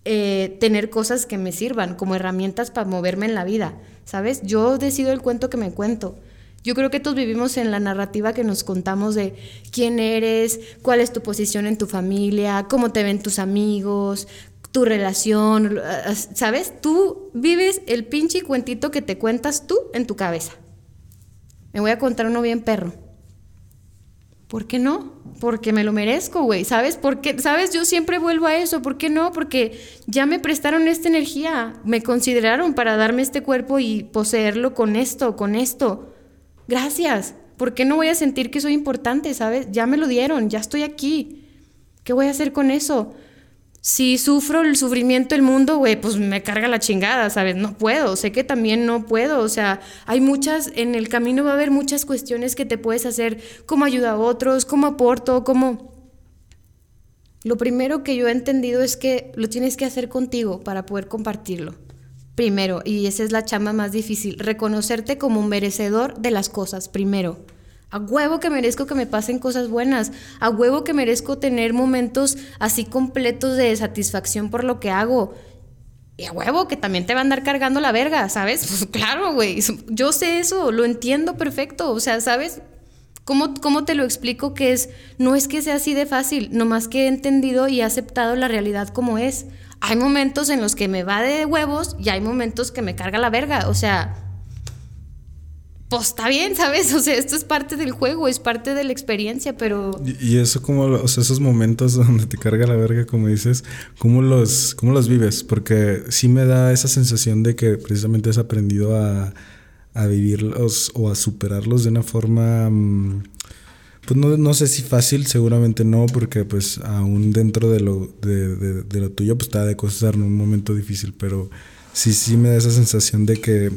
eh, tener cosas que me sirvan como herramientas para moverme en la vida, ¿sabes? Yo decido el cuento que me cuento. Yo creo que todos vivimos en la narrativa que nos contamos de quién eres, cuál es tu posición en tu familia, cómo te ven tus amigos, tu relación, ¿sabes? Tú vives el pinche cuentito que te cuentas tú en tu cabeza. Me voy a contar uno bien perro. ¿Por qué no? Porque me lo merezco, güey. ¿Sabes? Porque, ¿sabes? Yo siempre vuelvo a eso. ¿Por qué no? Porque ya me prestaron esta energía. Me consideraron para darme este cuerpo y poseerlo con esto, con esto. Gracias. ¿Por qué no voy a sentir que soy importante, sabes? Ya me lo dieron, ya estoy aquí. ¿Qué voy a hacer con eso? Si sufro el sufrimiento del mundo, güey, pues me carga la chingada, ¿sabes? No puedo, sé que también no puedo, o sea, hay muchas, en el camino va a haber muchas cuestiones que te puedes hacer, cómo ayuda a otros, cómo aporto, cómo... Lo primero que yo he entendido es que lo tienes que hacer contigo para poder compartirlo primero, y esa es la chamba más difícil, reconocerte como un merecedor de las cosas, primero. A huevo que merezco que me pasen cosas buenas, a huevo que merezco tener momentos así completos de satisfacción por lo que hago. Y a huevo que también te va a andar cargando la verga, ¿sabes? Pues claro, güey. Yo sé eso, lo entiendo perfecto. O sea, ¿sabes? ¿Cómo, ¿Cómo te lo explico que es? No es que sea así de fácil, nomás que he entendido y he aceptado la realidad como es hay momentos en los que me va de huevos y hay momentos que me carga la verga. O sea, pues está bien, ¿sabes? O sea, esto es parte del juego, es parte de la experiencia, pero... Y, eso como, o sea, esos momentos donde te carga la verga, como dices, ¿cómo los, cómo los vives? Porque sí me da esa sensación de que precisamente has aprendido a, a vivirlos o a superarlos de una forma... Mm, pues no, no, sé si fácil, seguramente no, porque pues aún dentro de lo, de, de, lo tuyo, pues te ha de costar un momento difícil, pero sí, sí me da esa sensación de que,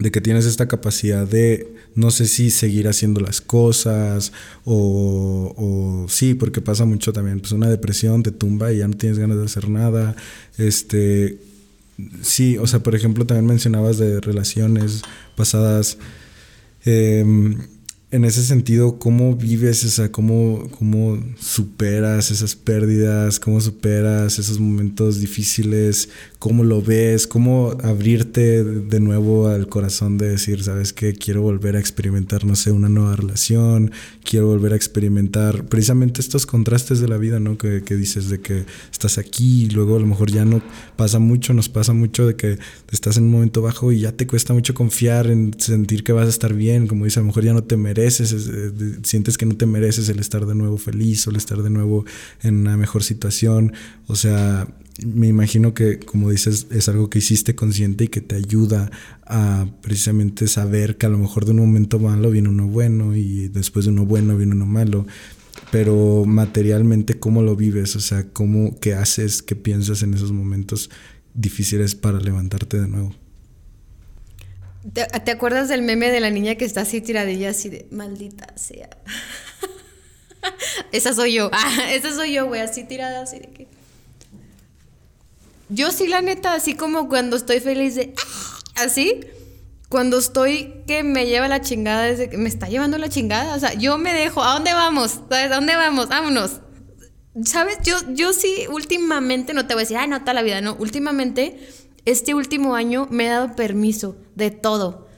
de que tienes esta capacidad de, no sé si seguir haciendo las cosas o, o sí, porque pasa mucho también, pues una depresión te tumba y ya no tienes ganas de hacer nada, este, sí, o sea, por ejemplo, también mencionabas de relaciones pasadas, eh, en ese sentido, ¿cómo vives esa, cómo, cómo superas esas pérdidas, cómo superas esos momentos difíciles, cómo lo ves, cómo abrirte de nuevo al corazón de decir, sabes que quiero volver a experimentar, no sé, una nueva relación, quiero volver a experimentar precisamente estos contrastes de la vida, ¿no? Que, que dices de que estás aquí y luego a lo mejor ya no pasa mucho, nos pasa mucho de que estás en un momento bajo y ya te cuesta mucho confiar en sentir que vas a estar bien, como dice, a lo mejor ya no te mereces eh, sientes que no te mereces el estar de nuevo feliz o el estar de nuevo en una mejor situación. O sea, me imagino que, como dices, es algo que hiciste consciente y que te ayuda a precisamente saber que a lo mejor de un momento malo viene uno bueno y después de uno bueno viene uno malo. Pero materialmente, ¿cómo lo vives? O sea, ¿cómo, ¿qué haces, qué piensas en esos momentos difíciles para levantarte de nuevo? ¿Te, acuerdas del meme de la niña que está así tiradilla, así de maldita sea? esa soy yo. Ah, esa soy yo, güey, así tirada, así de que. Yo sí, la neta, así como cuando estoy feliz de. Ah", así. Cuando estoy que me lleva la chingada, desde que me está llevando la chingada. O sea, yo me dejo. ¿A dónde vamos? ¿A dónde vamos? Vámonos. ¿Sabes? Yo, yo sí, últimamente, no te voy a decir, ay, no, toda la vida, no. Últimamente este último año me he dado permiso de todo.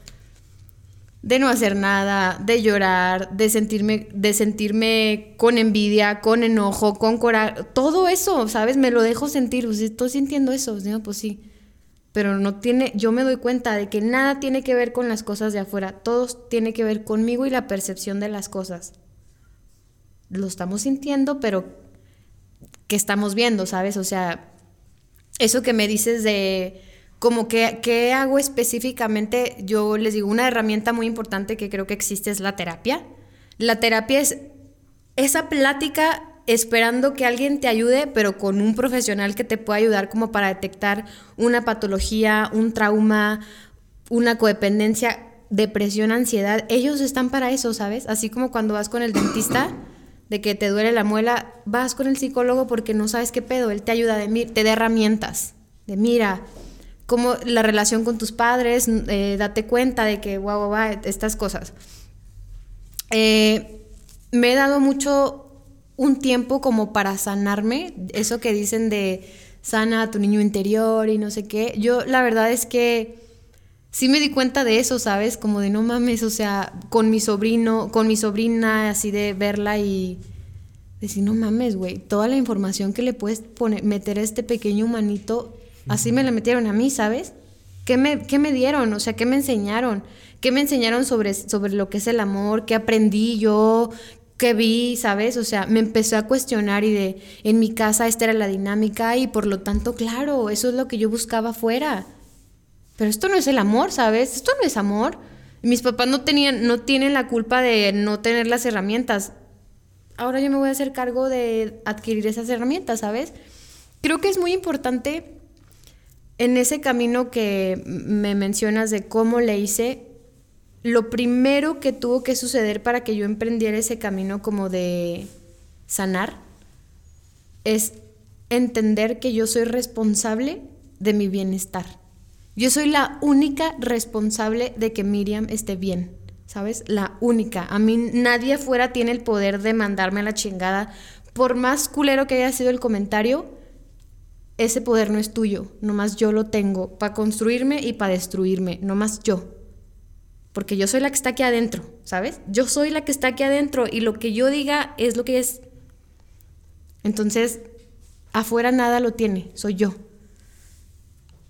De no hacer nada, de llorar, de sentirme, de sentirme con envidia, con enojo, con coraje. Todo eso, ¿sabes? Me lo dejo sentir. Pues, estoy sintiendo eso. pues sí. Pero no tiene, yo me doy cuenta de que nada tiene que ver con las cosas de afuera. Todo tiene que ver conmigo y la percepción de las cosas. Lo estamos sintiendo, pero que estamos viendo, ¿sabes? O sea, eso que me dices de como que qué hago específicamente, yo les digo, una herramienta muy importante que creo que existe es la terapia. La terapia es esa plática esperando que alguien te ayude, pero con un profesional que te pueda ayudar como para detectar una patología, un trauma, una codependencia, depresión, ansiedad. Ellos están para eso, ¿sabes? Así como cuando vas con el dentista de que te duele la muela, vas con el psicólogo porque no sabes qué pedo, él te ayuda, de, te da herramientas, de mira, como la relación con tus padres, eh, date cuenta de que, guau, guau, estas cosas. Eh, me he dado mucho un tiempo como para sanarme, eso que dicen de sana a tu niño interior y no sé qué. Yo la verdad es que sí me di cuenta de eso, ¿sabes? Como de no mames, o sea, con mi sobrino, con mi sobrina, así de verla y decir, no mames, güey, toda la información que le puedes poner, meter a este pequeño humanito, así me la metieron a mí, ¿sabes? ¿Qué me, qué me dieron? O sea, ¿qué me enseñaron? ¿Qué me enseñaron sobre, sobre lo que es el amor? ¿Qué aprendí yo? ¿Qué vi? ¿Sabes? O sea, me empezó a cuestionar y de, en mi casa esta era la dinámica y por lo tanto, claro, eso es lo que yo buscaba afuera. Pero esto no es el amor, ¿sabes? Esto no es amor. Mis papás no tenían, no tienen la culpa de no tener las herramientas ahora yo me voy a hacer cargo de adquirir esas herramientas, ¿sabes? Creo que es muy importante en ese camino que me mencionas de cómo le hice, lo primero que tuvo que suceder para que yo emprendiera ese camino como de sanar es entender que yo soy responsable de mi bienestar. Yo soy la única responsable de que Miriam esté bien. ¿sabes? La única. A mí nadie afuera tiene el poder de mandarme a la chingada. Por más culero que haya sido el comentario, ese poder no es tuyo, nomás yo lo tengo para construirme y para destruirme, nomás yo. Porque yo soy la que está aquí adentro, ¿sabes? Yo soy la que está aquí adentro y lo que yo diga es lo que es. Entonces, afuera nada lo tiene, soy yo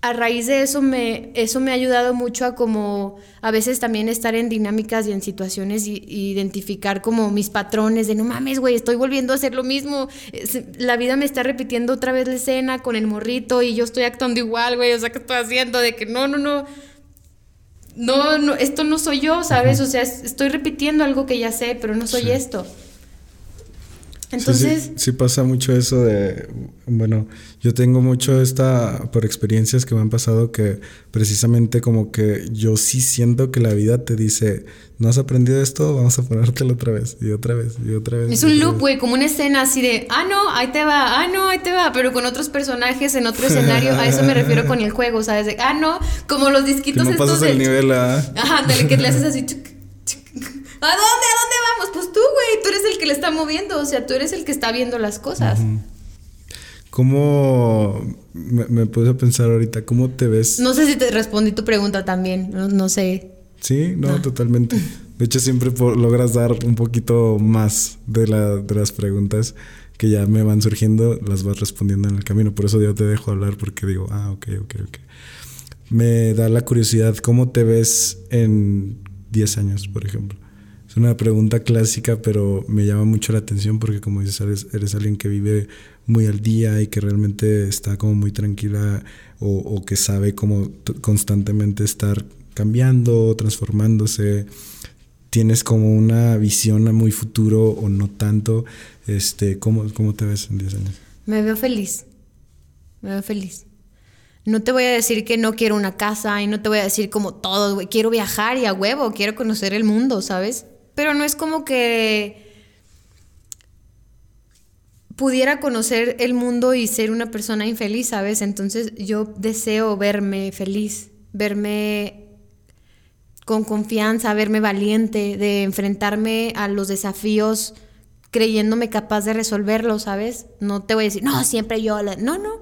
a raíz de eso me, eso me ha ayudado mucho a como a veces también estar en dinámicas y en situaciones y, identificar como mis patrones de no mames, güey, estoy volviendo a hacer lo mismo. la vida me está repitiendo otra vez la escena con el morrito y yo estoy actuando igual, güey, o sea, ¿qué estoy haciendo? De que no, no, no. No, no, esto no soy yo, ¿sabes? O sea, estoy repitiendo algo que ya sé, pero no soy esto. Entonces... Sí, pasa mucho eso de, bueno, yo tengo mucho esta, por experiencias que me han pasado, que precisamente como que yo sí siento que la vida te dice, no has aprendido esto, vamos a ponértelo otra vez, y otra vez, y otra vez. Es un loop, güey, como una escena así de, ah, no, ahí te va, ah, no, ahí te va, pero con otros personajes en otro escenario, a eso me refiero con el juego, ¿sabes? De, ah, no, como los disquitos que no pasas el nivel a... Ajá, dale, que le haces así... ¿A dónde? ¿A dónde güey, tú eres el que le está moviendo, o sea, tú eres el que está viendo las cosas. ¿Cómo me, puse pensar ahorita? ¿Cómo te ves? No sé si te respondí tu pregunta también, no, sé. Sí, no, totalmente. De hecho, siempre logras dar un poquito más de, de las preguntas que ya me van surgiendo, las vas respondiendo en el camino. Por eso yo te dejo hablar porque digo, ah, ok, ok, ok. Me da la curiosidad, ¿cómo te ves en 10 años, por ejemplo? Es una pregunta clásica, pero me llama mucho la atención porque como dices, eres, alguien que vive muy al día y que realmente está como muy tranquila o, que sabe cómo constantemente estar cambiando, transformándose. Tienes como una visión a muy futuro o no tanto. Este, ¿cómo, ¿Cómo te ves en 10 años? Me veo feliz. Me veo feliz. No te voy a decir que no quiero una casa y no te voy a decir como todo. Quiero viajar y a huevo, quiero conocer el mundo, ¿sabes? Pero no es como que pudiera conocer el mundo y ser una persona infeliz, ¿sabes? Entonces yo deseo verme feliz, verme con confianza, verme valiente, de enfrentarme a los desafíos creyéndome capaz de resolverlos, ¿sabes? No te voy a decir, no, siempre yo, no, no.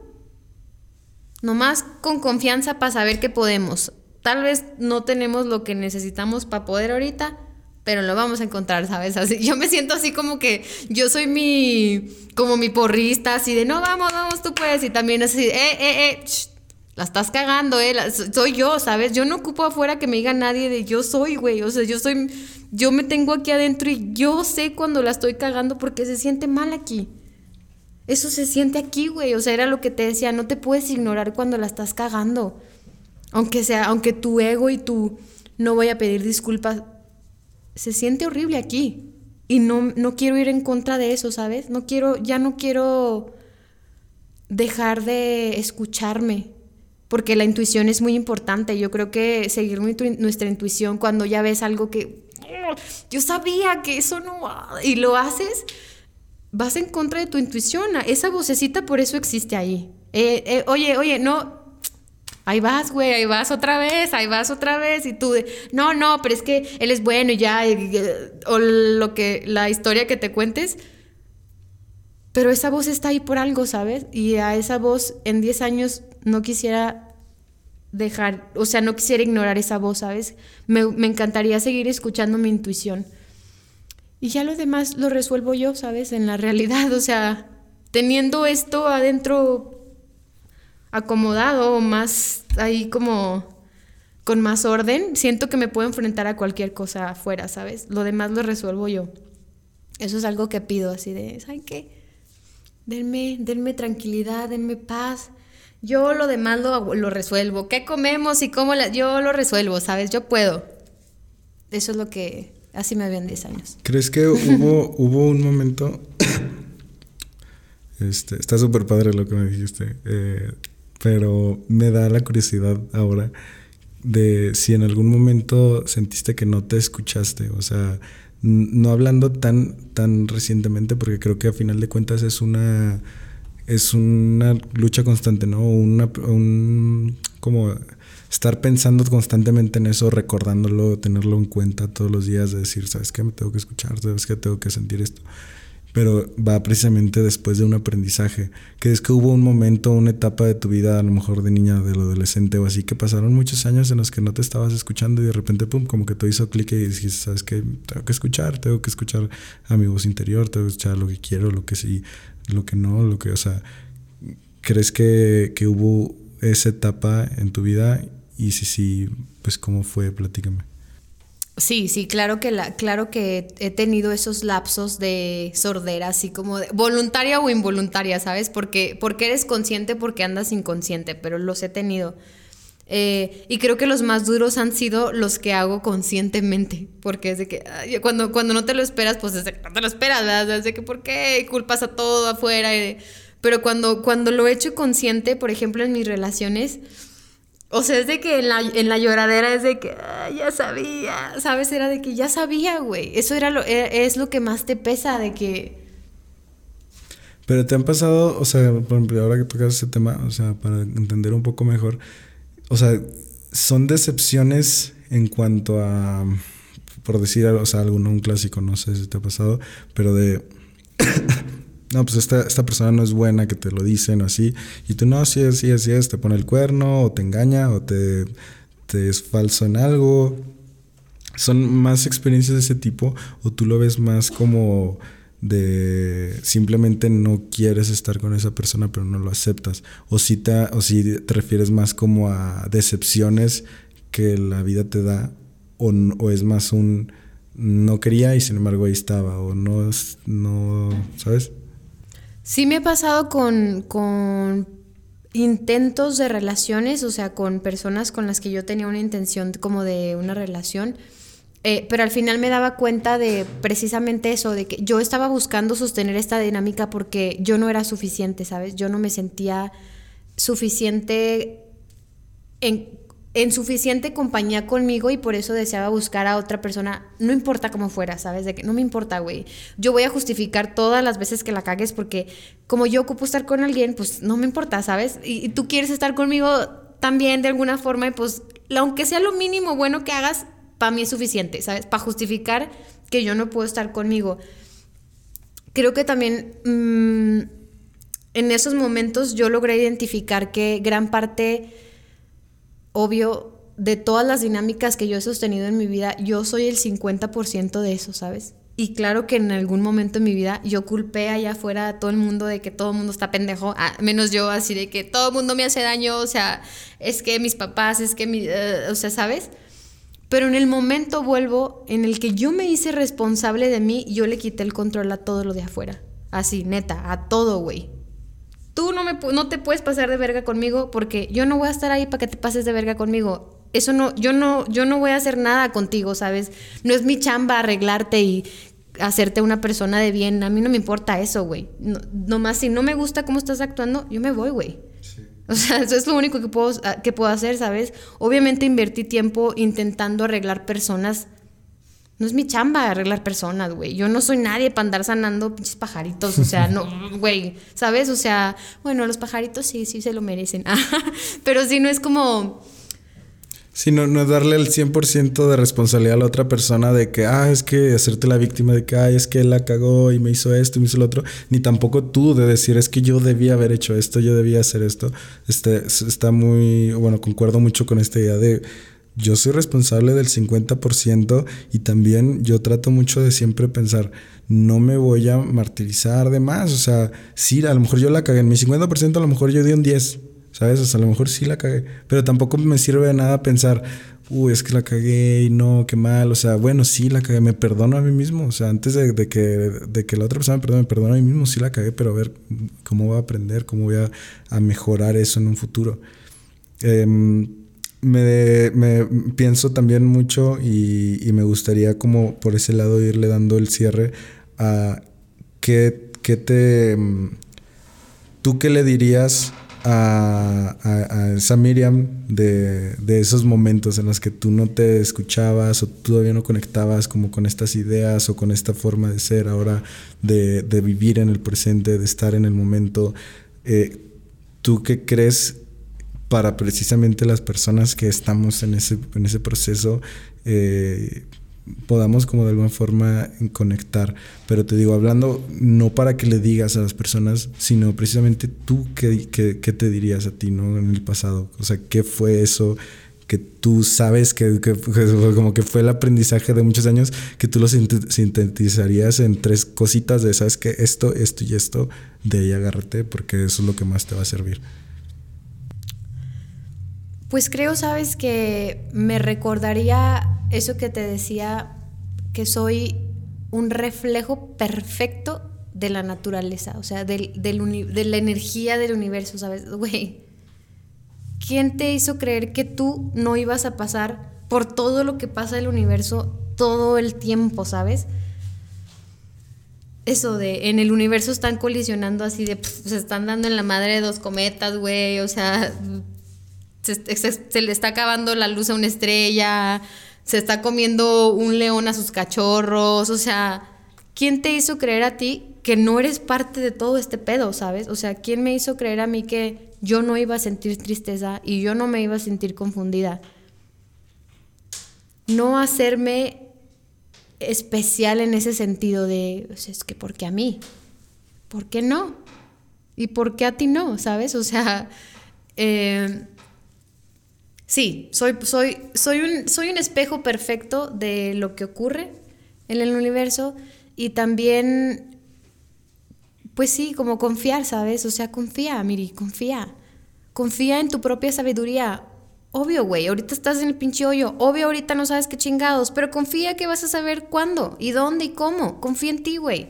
Nomás con confianza para saber que podemos. Tal vez no tenemos lo que necesitamos para poder ahorita, pero lo vamos a encontrar, ¿sabes? Así, yo me siento así como que yo soy mi, como mi porrista, así de, no, vamos, vamos, tú puedes, y también así, eh, eh, eh, la estás cagando, eh, soy yo, ¿sabes? Yo no ocupo afuera que me diga nadie de yo soy, güey, o sea, yo soy, yo me tengo aquí adentro y yo sé cuando la estoy cagando porque se siente mal aquí. Eso se siente aquí, güey, o sea, era lo que te decía, no te puedes ignorar cuando la estás cagando. Aunque sea, aunque tu ego y tu no voy a pedir disculpas se siente horrible aquí. Y no, no quiero ir en contra de eso, ¿sabes? No quiero, ya no quiero dejar de escucharme, porque la intuición es muy importante. Yo creo que seguir nuestra intuición cuando ya ves algo que oh, yo sabía que eso no y lo haces, vas en contra de tu intuición. Esa vocecita por eso existe ahí. Eh, eh, oye, oye, no, ahí vas, güey, ahí vas otra vez, ahí vas otra vez. Y tú no, no, pero es que él es bueno y ya, o lo que, la historia que te cuentes. Pero esa voz está ahí por algo, ¿sabes? Y a esa voz en 10 años no quisiera dejar, o sea, no quisiera ignorar esa voz, ¿sabes? Me, me encantaría seguir escuchando mi intuición. Y ya lo demás lo resuelvo yo, ¿sabes? En la realidad, o sea, teniendo esto adentro acomodado, más ahí como con más orden, siento que me puedo enfrentar a cualquier cosa afuera, ¿sabes? Lo demás lo resuelvo yo. Eso es algo que pido así de, ¿saben qué? Denme, denme tranquilidad, denme paz. Yo lo demás lo, lo resuelvo. ¿Qué comemos y cómo? La, yo lo resuelvo, ¿sabes? Yo puedo. Eso es lo que... Así me habían 10 años. ¿Crees que hubo, hubo un momento... este, está súper padre lo que me dijiste. Eh, pero me da la curiosidad ahora de si en algún momento sentiste que no te escuchaste. O sea, no hablando tan, tan recientemente, porque creo que a final de cuentas es una, es una lucha constante, ¿no? Una, un, como estar pensando constantemente en eso, recordándolo, tenerlo en cuenta todos los días, de decir, ¿sabes qué? Me tengo que escuchar, ¿sabes qué? Tengo que sentir esto pero va precisamente después de un aprendizaje. Que es que hubo un momento, una etapa de tu vida, a lo mejor de niña, de adolescente o así, que pasaron muchos años en los que no te estabas escuchando y de repente, pum, como que te hizo clic y dijiste, ¿sabes qué? Tengo que escuchar, tengo que escuchar a mi voz interior, tengo que escuchar lo que quiero, lo que sí, lo que no, lo que, o sea, ¿crees que, que hubo esa etapa en tu vida? Y si sí, pues, ¿cómo fue? Platícame. Sí, sí, claro que, la, claro que he tenido esos lapsos de sordera, así como de, voluntaria o involuntaria, ¿sabes? Porque, porque eres consciente, porque andas inconsciente, pero los he tenido. Eh, y creo que los más duros han sido los que hago conscientemente, porque es de que cuando, cuando no te lo esperas, pues es de, no te lo esperas, ¿verdad? De que ¿por qué culpas a todo afuera? pero cuando, cuando lo he hecho consciente, por ejemplo, en mis relaciones, o sea, es de que en la, en la lloradera es de que ya sabía, ¿sabes? Era de que ya sabía, güey. Eso era lo, e, es lo que más te pesa, de que... Pero te han pasado, o sea, por ejemplo, ahora que tocas ese tema, o sea, para entender un poco mejor, o sea, son decepciones en cuanto a, por decir, o sea, alguno, un clásico, no sé si te ha pasado, pero de no, pues esta, esta persona no es buena, que te lo dicen o así, y tú no, sí, sí, así es, te pone el cuerno, o te engaña, o te, te es falso en algo. ¿Son más experiencias de ese tipo o tú lo ves más como de simplemente no quieres estar con esa persona pero no lo aceptas? ¿O si te, o si te refieres más como a decepciones que la vida te da o, o es más un no quería y sin embargo ahí estaba o no, no ¿sabes? Sí me ha pasado con, con intentos de relaciones, o sea, con personas con las que yo tenía una intención como de una relación, eh, pero al final me daba cuenta de precisamente eso, de que yo estaba buscando sostener esta dinámica porque yo no era suficiente, ¿sabes? Yo no me sentía suficiente en en suficiente compañía conmigo y por eso deseaba buscar a otra persona, no importa cómo fuera, ¿sabes? De que no me importa, güey. Yo voy a justificar todas las veces que la cagues porque como yo ocupo estar con alguien, pues no me importa, ¿sabes? Y, tú quieres estar conmigo también de alguna forma y pues aunque sea lo mínimo bueno que hagas, para mí es suficiente, ¿sabes? Para justificar que yo no puedo estar conmigo. Creo que también mm, en esos momentos yo logré identificar que gran parte obvio, de todas las dinámicas que yo he sostenido en mi vida, yo soy el 50% de eso, ¿sabes? Y claro que en algún momento en mi vida yo culpé allá afuera a todo el mundo de que todo el mundo está pendejo, menos yo, así de que todo el mundo me hace daño, o sea, es que mis papás, es que mi, eh, o sea, ¿sabes? Pero en el momento vuelvo en el que yo me hice responsable de mí, yo le quité el control a todo lo de afuera. Así, neta, a todo, güey tú no, me, no te puedes pasar de verga conmigo porque yo no voy a estar ahí para que te pases de verga conmigo. Eso no, yo no, yo no voy a hacer nada contigo, ¿sabes? No es mi chamba arreglarte y hacerte una persona de bien. A mí no me importa eso, güey. No, nomás si no me gusta cómo estás actuando, yo me voy, güey. O sea, eso es lo único que puedo, que puedo hacer, ¿sabes? Obviamente invertí tiempo intentando arreglar personas no es mi chamba arreglar personas, güey. Yo no soy nadie para andar sanando pinches pajaritos. O sea, no, güey, ¿sabes? O sea, bueno, los pajaritos sí, sí se lo merecen. Pero si no es como Sí, no, no darle el 100% de responsabilidad a la otra persona de que, ah, es que hacerte la víctima de que, ay, es que él la cagó y me hizo esto y me hizo lo otro, ni tampoco tú de decir, es que yo debía haber hecho esto, yo debía hacer esto. Este, está muy, bueno, concuerdo mucho con esta idea de, yo soy responsable del 50% y también yo trato mucho de siempre pensar, no me voy a martirizar de más, o sea, sí, a lo mejor yo la cagué, en mi 50% a lo mejor yo di un 10 ¿Sabes? O sea, a lo mejor sí la cagué. Pero tampoco me sirve de nada pensar, uy, es que la cagué y no, qué mal. O sea, bueno, sí la cagué, me perdono a mí mismo. O sea, antes de, que, de que la otra persona me perdone, me perdono a mí mismo, sí la cagué, pero a ver cómo voy a aprender, cómo voy a, mejorar eso en un futuro. Em, me, me, pienso también mucho y, y, me gustaría como por ese lado irle dando el cierre a qué, qué te... Em, ¿Tú qué le dirías a, esa Miriam de, esos momentos en los que tú no te escuchabas o todavía no conectabas como con estas ideas o con esta forma de ser ahora, de, vivir en el presente, de estar en el momento. Eh, ¿Tú qué crees para precisamente las personas que estamos en ese, en ese proceso? Eh, podamos como de alguna forma conectar. Pero te digo, hablando no para que le digas a las personas, sino precisamente tú qué, qué, te dirías a ti, ¿no? En el pasado. O sea, ¿qué fue eso? que tú sabes que, que, como que fue el aprendizaje de muchos años, que tú lo sintetizarías en tres cositas de, sabes que esto, esto y esto, de ahí agárrate, porque eso es lo que más te va a servir. Pues creo, sabes, que me recordaría eso que te decía, que soy un reflejo perfecto de la naturaleza, o sea, de la energía del universo, ¿sabes? Güey, ¿quién te hizo creer que tú no ibas a pasar por todo lo que pasa el universo todo el tiempo, ¿sabes? Eso de en el universo están colisionando así de se están dando en la madre dos cometas, güey, o sea, se, le está acabando la luz a una estrella, se está comiendo un león a sus cachorros, o sea, ¿quién te hizo creer a ti que no eres parte de todo este pedo, sabes? O sea, ¿quién me hizo creer a mí que yo no iba a sentir tristeza y yo no me iba a sentir confundida? No hacerme especial en ese sentido de, es que ¿por qué a mí? ¿Por qué no? ¿Y por qué a ti no? ¿Sabes? O sea, eh, Sí, soy, soy, soy, un, soy un espejo perfecto de lo que ocurre en el universo y también, pues sí, como confiar, ¿sabes? O sea, confía, Miri, confía. Confía en tu propia sabiduría. Obvio, güey, ahorita estás en el pinche hoyo. Obvio, ahorita no sabes qué chingados, pero confía que vas a saber cuándo y dónde y cómo. Confía en ti, güey.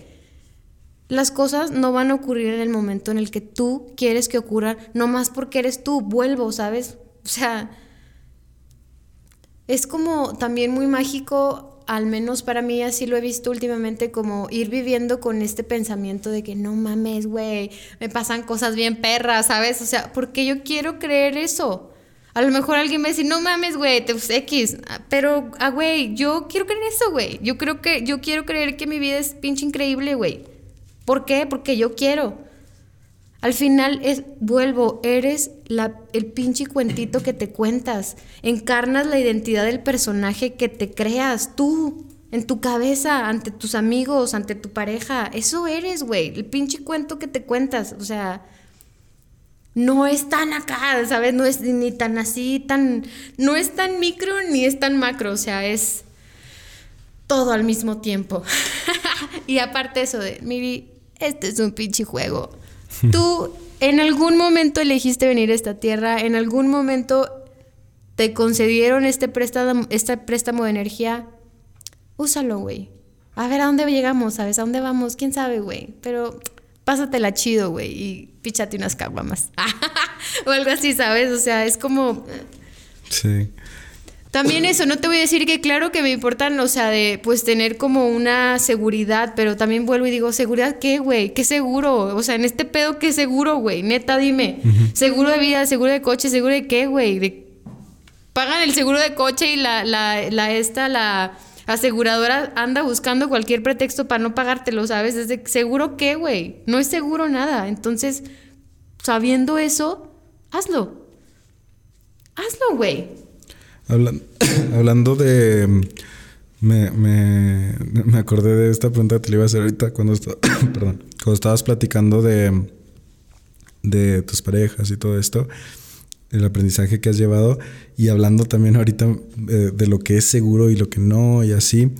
Las cosas no van a ocurrir en el momento en el que tú quieres que ocurran, no más porque eres tú. Vuelvo, ¿sabes? O sea, es como también muy mágico, al menos para mí así lo he visto últimamente, como ir viviendo con este pensamiento de que no mames, güey, me pasan cosas bien perras, ¿sabes? O sea, porque yo quiero creer eso. A lo mejor alguien a decir, no mames, güey, te X. Pero, ah, güey, yo quiero creer eso, güey. Yo creo que, yo quiero creer que mi vida es pinche increíble, güey. ¿Por qué? Porque yo quiero. Al final es, vuelvo, eres la, el pinche cuentito que te cuentas. Encarnas la identidad del personaje que te creas tú, en tu cabeza, ante tus amigos, ante tu pareja. Eso eres, güey. El pinche cuento que te cuentas. O sea, no es tan acá, ¿sabes? No es ni tan así, tan. No es tan micro ni es tan macro. O sea, es todo al mismo tiempo. y aparte eso de, Miri, este es un pinche juego. Tú en algún momento elegiste venir a esta tierra, en algún momento te concedieron este préstamo, este préstamo de energía, úsalo, güey. A ver a dónde llegamos, ¿sabes? ¿A dónde vamos? ¿Quién sabe, güey? Pero pásatela chido, güey, y píchate unas caguamas. o algo así, ¿sabes? O sea, es como... Sí. También eso, no te voy a decir que claro que me importan, o sea, de pues tener como una seguridad, pero también vuelvo y digo, ¿seguridad qué, güey? ¿Qué seguro? O sea, en este pedo, ¿qué seguro, güey? Neta, dime. ¿Seguro de vida, seguro de coche, seguro de qué, güey? De... Pagan el seguro de coche y la, la, la, esta, la aseguradora anda buscando cualquier pretexto para no pagártelo, ¿sabes? Es de, seguro qué, güey. No es seguro nada. Entonces, sabiendo eso, hazlo. Hazlo, güey. hablando de... Me, me, me, acordé de esta pregunta que te iba a hacer ahorita cuando, perdón, cuando estabas platicando de, de tus parejas y todo esto el aprendizaje que has llevado y hablando también ahorita eh, de lo que es seguro y lo que no y así.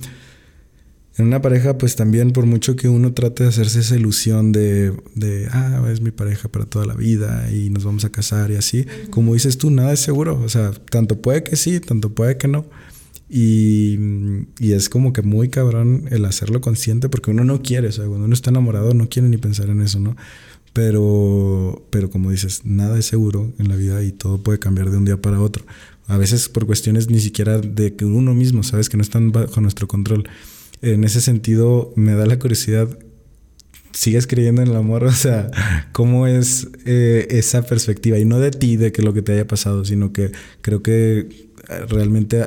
En una pareja, pues también por mucho que uno trate de hacerse esa ilusión de, de, ah, es mi pareja para toda la vida y nos vamos a casar y así, como dices tú, nada es seguro. O sea, tanto puede que sí, tanto puede que no. Y, y, es como que muy cabrón el hacerlo consciente porque uno no quiere, o sea, cuando uno está enamorado no quiere ni pensar en eso, ¿no? Pero, pero como dices, nada es seguro en la vida y todo puede cambiar de un día para otro. A veces por cuestiones ni siquiera de que uno mismo, sabes, que no están bajo nuestro control. En ese sentido, me da la curiosidad, ¿sigues creyendo en el amor? O sea, ¿cómo es eh, esa perspectiva? Y no de ti, de que lo que te haya pasado, sino que creo que realmente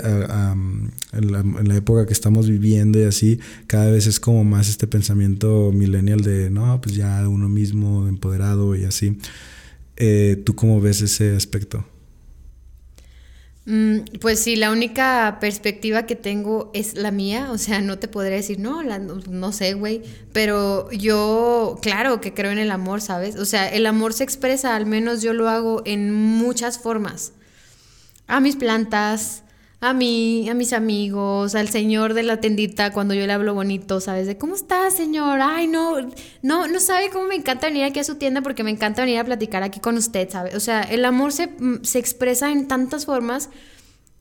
en, la, época que estamos viviendo y así, cada vez es como más este pensamiento millennial de, no, pues ya uno mismo empoderado y así. Eh, ¿Tú cómo ves ese aspecto? Mm, pues sí, la única perspectiva que tengo es la mía, o sea, no te podré decir, no, no, sé, güey, pero yo, claro que creo en el amor, ¿sabes? O sea, el amor se expresa, al menos yo lo hago en muchas formas a mis plantas, a mí, a mis amigos, al señor de la tendita cuando yo le hablo bonito, ¿sabes? De cómo está, señor. Ay, no, no, no sabe cómo me encanta venir aquí a su tienda porque me encanta venir a platicar aquí con usted, ¿sabes? O sea, el amor se, mm, se expresa en tantas formas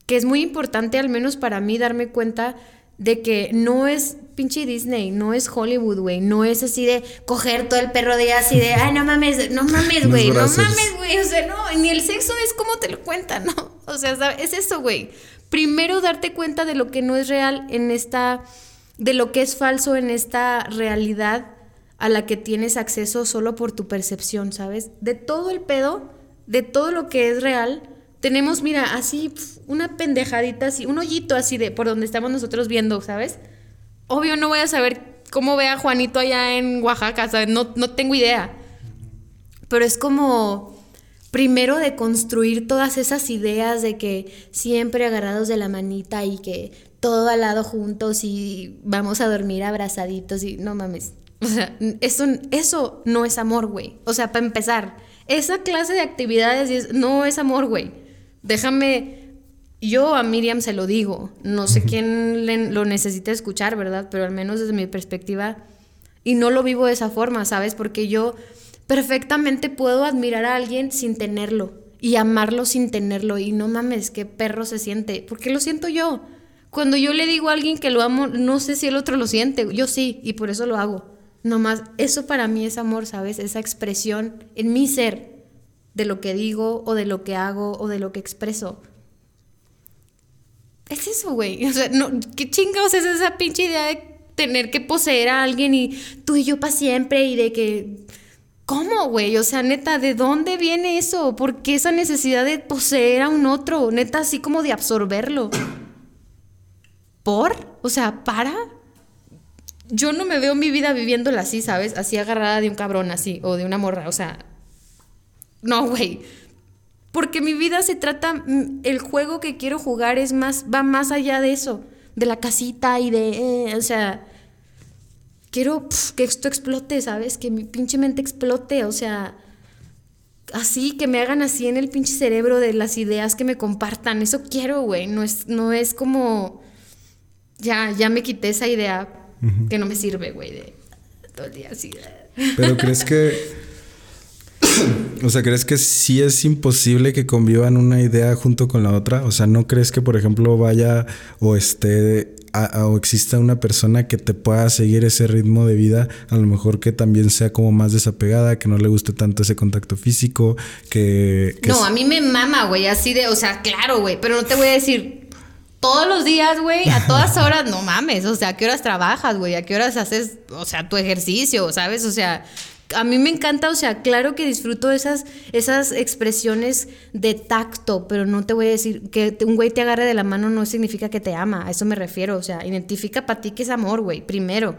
que es muy importante, al menos para mí, darme cuenta de que no es pinche Disney, no es Hollywood, güey, no es así de coger todo el perro de así de, ay, no mames, no mames, güey, no mames, güey, o sea, no, ni el sexo es como te lo cuentan, ¿no? O sea, es eso, güey. Primero darte cuenta de lo que no es real en esta, de lo que es falso en esta realidad a la que tienes acceso solo por tu percepción, ¿sabes? De todo el pedo, de todo lo que es real, tenemos, mira, así una pendejadita, así, un hoyito así de por donde estamos nosotros viendo, ¿sabes? Obvio no voy a saber cómo ve a Juanito allá en Oaxaca, ¿sabes? No, no tengo idea. Pero es como primero de construir todas esas ideas de que siempre agarrados de la manita y que todo al lado juntos y vamos a dormir abrazaditos y no mames. O sea, eso, eso no es amor, güey. O sea, para empezar, esa clase de actividades no es amor, güey déjame, yo a Miriam se lo digo, no sé quién lo necesita escuchar, ¿verdad? Pero al menos desde mi perspectiva, y no lo vivo de esa forma, ¿sabes? Porque yo perfectamente puedo admirar a alguien sin tenerlo y amarlo sin tenerlo y no mames, qué perro se siente, porque lo siento yo. Cuando yo le digo a alguien que lo amo, no sé si el otro lo siente, yo sí, y por eso lo hago. Nomás, eso para mí es amor, ¿sabes? Esa expresión en mi ser de lo que digo o de lo que hago o de lo que expreso. Es eso, güey. O sea, no, ¿qué chingados es esa pinche idea de tener que poseer a alguien y tú y yo para siempre y de que... ¿Cómo, güey? O sea, neta, ¿de dónde viene eso? ¿Por qué esa necesidad de poseer a un otro? Neta, así como de absorberlo. ¿Por? O sea, ¿para? Yo no me veo mi vida viviéndola así, ¿sabes? Así agarrada de un cabrón, así, o de una morra. O sea, no, güey. Porque mi vida se trata, mm, el juego que quiero jugar es más, va más allá de eso, de la casita y de, eh, o sea, quiero que esto explote, ¿sabes? Que mi pinche mente explote, o sea, así, que me hagan así en el pinche cerebro de las ideas que me compartan, eso quiero, güey, no es, no es como, ya, ya me quité esa idea que no me sirve, güey, de todo el día así. Pero crees que o sea, ¿crees que sí es imposible que convivan una idea junto con la otra? O sea, ¿no crees que, por ejemplo, vaya o esté o exista una persona que te pueda seguir ese ritmo de vida, a lo mejor que también sea como más desapegada, que no le guste tanto ese contacto físico, que... no, a mí me mama, güey, así de, o sea, claro, güey, pero no te voy a decir todos los días, güey, a todas horas, no mames, o sea, ¿a qué horas trabajas, güey? ¿A qué horas haces, o sea, tu ejercicio, sabes? O sea, a mí me encanta, o sea, claro que disfruto esas, esas expresiones de tacto, pero no te voy a decir que un güey te agarre de la mano no significa que te ama, a eso me refiero, o sea, identifica para ti que es amor, güey, primero,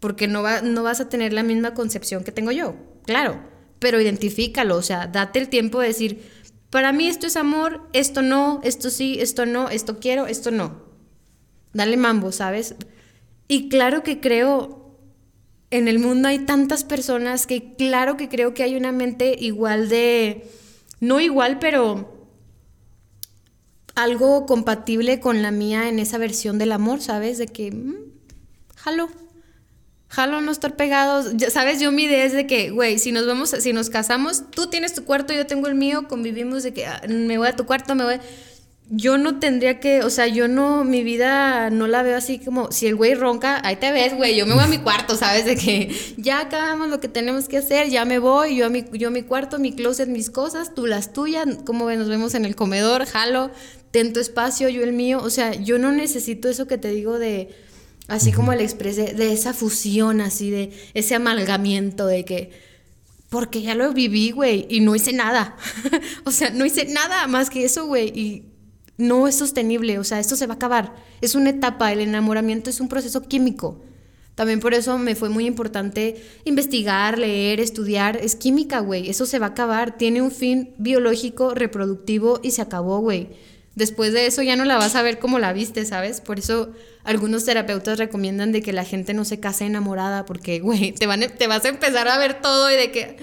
porque no, va, no vas a tener la misma concepción que tengo yo, claro, pero identifícalo, o sea, date el tiempo de decir, para mí esto es amor, esto no, esto sí, esto no, esto quiero, esto no. Dale mambo, ¿sabes? Y claro que creo en el mundo hay tantas personas que claro que creo que hay una mente igual de, no igual, pero algo compatible con la mía en esa versión del amor, ¿sabes? De que, mm, jalo, jalo no estar pegados. ¿Sabes? Yo mi idea es de que, güey, si nos vamos, si nos casamos, tú tienes tu cuarto, yo tengo el mío, convivimos de que ah, me voy a tu cuarto, me voy yo no tendría que, o sea, yo no, mi vida no la veo así como, si el güey ronca, ahí te ves, güey, yo me voy a mi cuarto, ¿sabes? De que ya acabamos lo que tenemos que hacer, ya me voy, yo a mi, yo a mi cuarto, mi closet, mis cosas, tú las tuyas, como ven, nos vemos en el comedor, jalo, ten tu espacio, yo el mío, o sea, yo no necesito eso que te digo de, así como el expresé, de esa fusión, así de ese amalgamiento de que, porque ya lo viví, güey, y no hice nada, o sea, no hice nada más que eso, güey, y no es sostenible, o sea, esto se va a acabar. Es una etapa, el enamoramiento es un proceso químico. También por eso me fue muy importante investigar, leer, estudiar. Es química, güey. Eso se va a acabar. Tiene un fin biológico, reproductivo y se acabó, güey. Después de eso ya no la vas a ver como la viste, ¿sabes? Por eso algunos terapeutas recomiendan de que la gente no se case enamorada porque, güey, te, te vas a empezar a ver todo y de que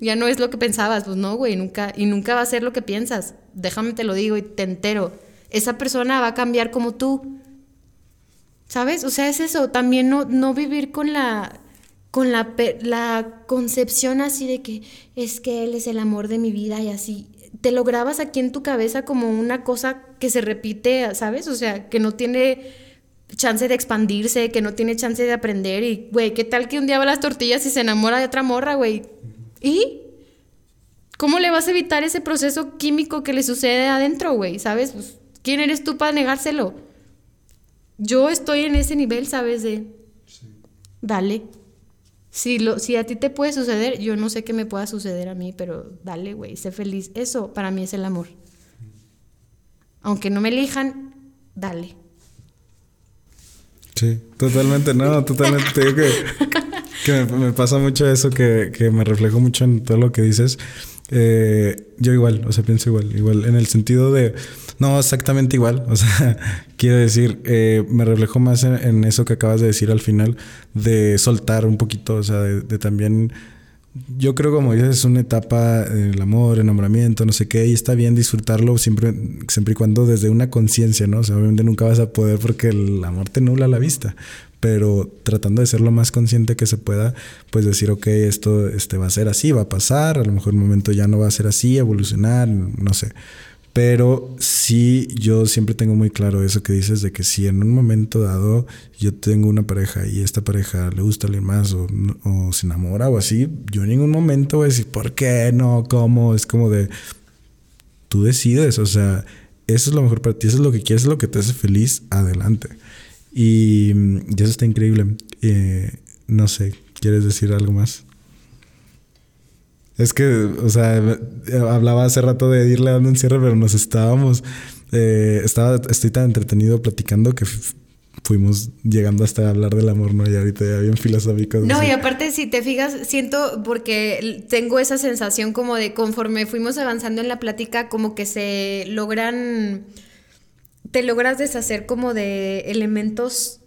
ya no es lo que pensabas. Pues no, güey, nunca, y nunca va a ser lo que piensas déjame te lo digo y te entero, esa persona va a cambiar como tú. ¿Sabes? O sea, es eso, también no, no vivir con la con la, la concepción así de que es que él es el amor de mi vida y así. Te lo grabas aquí en tu cabeza como una cosa que se repite, ¿sabes? O sea, que no tiene chance de expandirse, que no tiene chance de aprender y, güey, ¿qué tal que un día va a las tortillas y se enamora de otra morra, güey? ¿Y? ¿Cómo le vas a evitar ese proceso químico que le sucede adentro, güey? ¿Sabes? Pues, ¿Quién eres tú para negárselo? Yo estoy en ese nivel, ¿sabes? De... Sí. Dale. Si, lo, si a ti te puede suceder, yo no sé qué me pueda suceder a mí, pero dale, güey, sé feliz. Eso para mí es el amor. Aunque no me elijan, dale. Sí, totalmente, no, totalmente. Te digo que, me, pasa mucho eso, que, que me reflejo mucho en todo lo que dices. Eh, yo igual, o sea, pienso igual, igual, en el sentido de, no exactamente igual, o sea, quiero decir, eh, me reflejo más en, eso que acabas de decir al final, de soltar un poquito, o sea, de, también, yo creo como dices, es una etapa, el amor, enamoramiento, no sé qué, y está bien disfrutarlo siempre, siempre y cuando desde una conciencia, ¿no? O sea, obviamente nunca vas a poder porque el amor te nula la vista, pero tratando de ser lo más consciente que se pueda, pues decir, ok, esto este, va a ser así, va a pasar, a lo mejor un momento ya no va a ser así, evolucionar, no sé. Pero sí, yo siempre tengo muy claro eso que dices de que si en un momento dado yo tengo una pareja y esta pareja le gusta a alguien más o, se enamora o así, yo en ningún momento voy a decir, ¿por qué no? ¿Cómo? Es como de, tú decides, o sea, eso es lo mejor para ti, eso es lo que quieres, es lo que te hace feliz, adelante. Y, eso está increíble. Eh, no sé, ¿quieres decir algo más? Es que, o sea, hablaba hace rato de irle dando un cierre, pero nos estábamos. Eh, estaba, estoy tan entretenido platicando que fuimos llegando hasta hablar del amor, ¿no? Y ahorita ya bien filosófico. No, y aparte, si te fijas, siento, porque tengo esa sensación como de conforme fuimos avanzando en la plática, como que se logran te logras deshacer como de elementos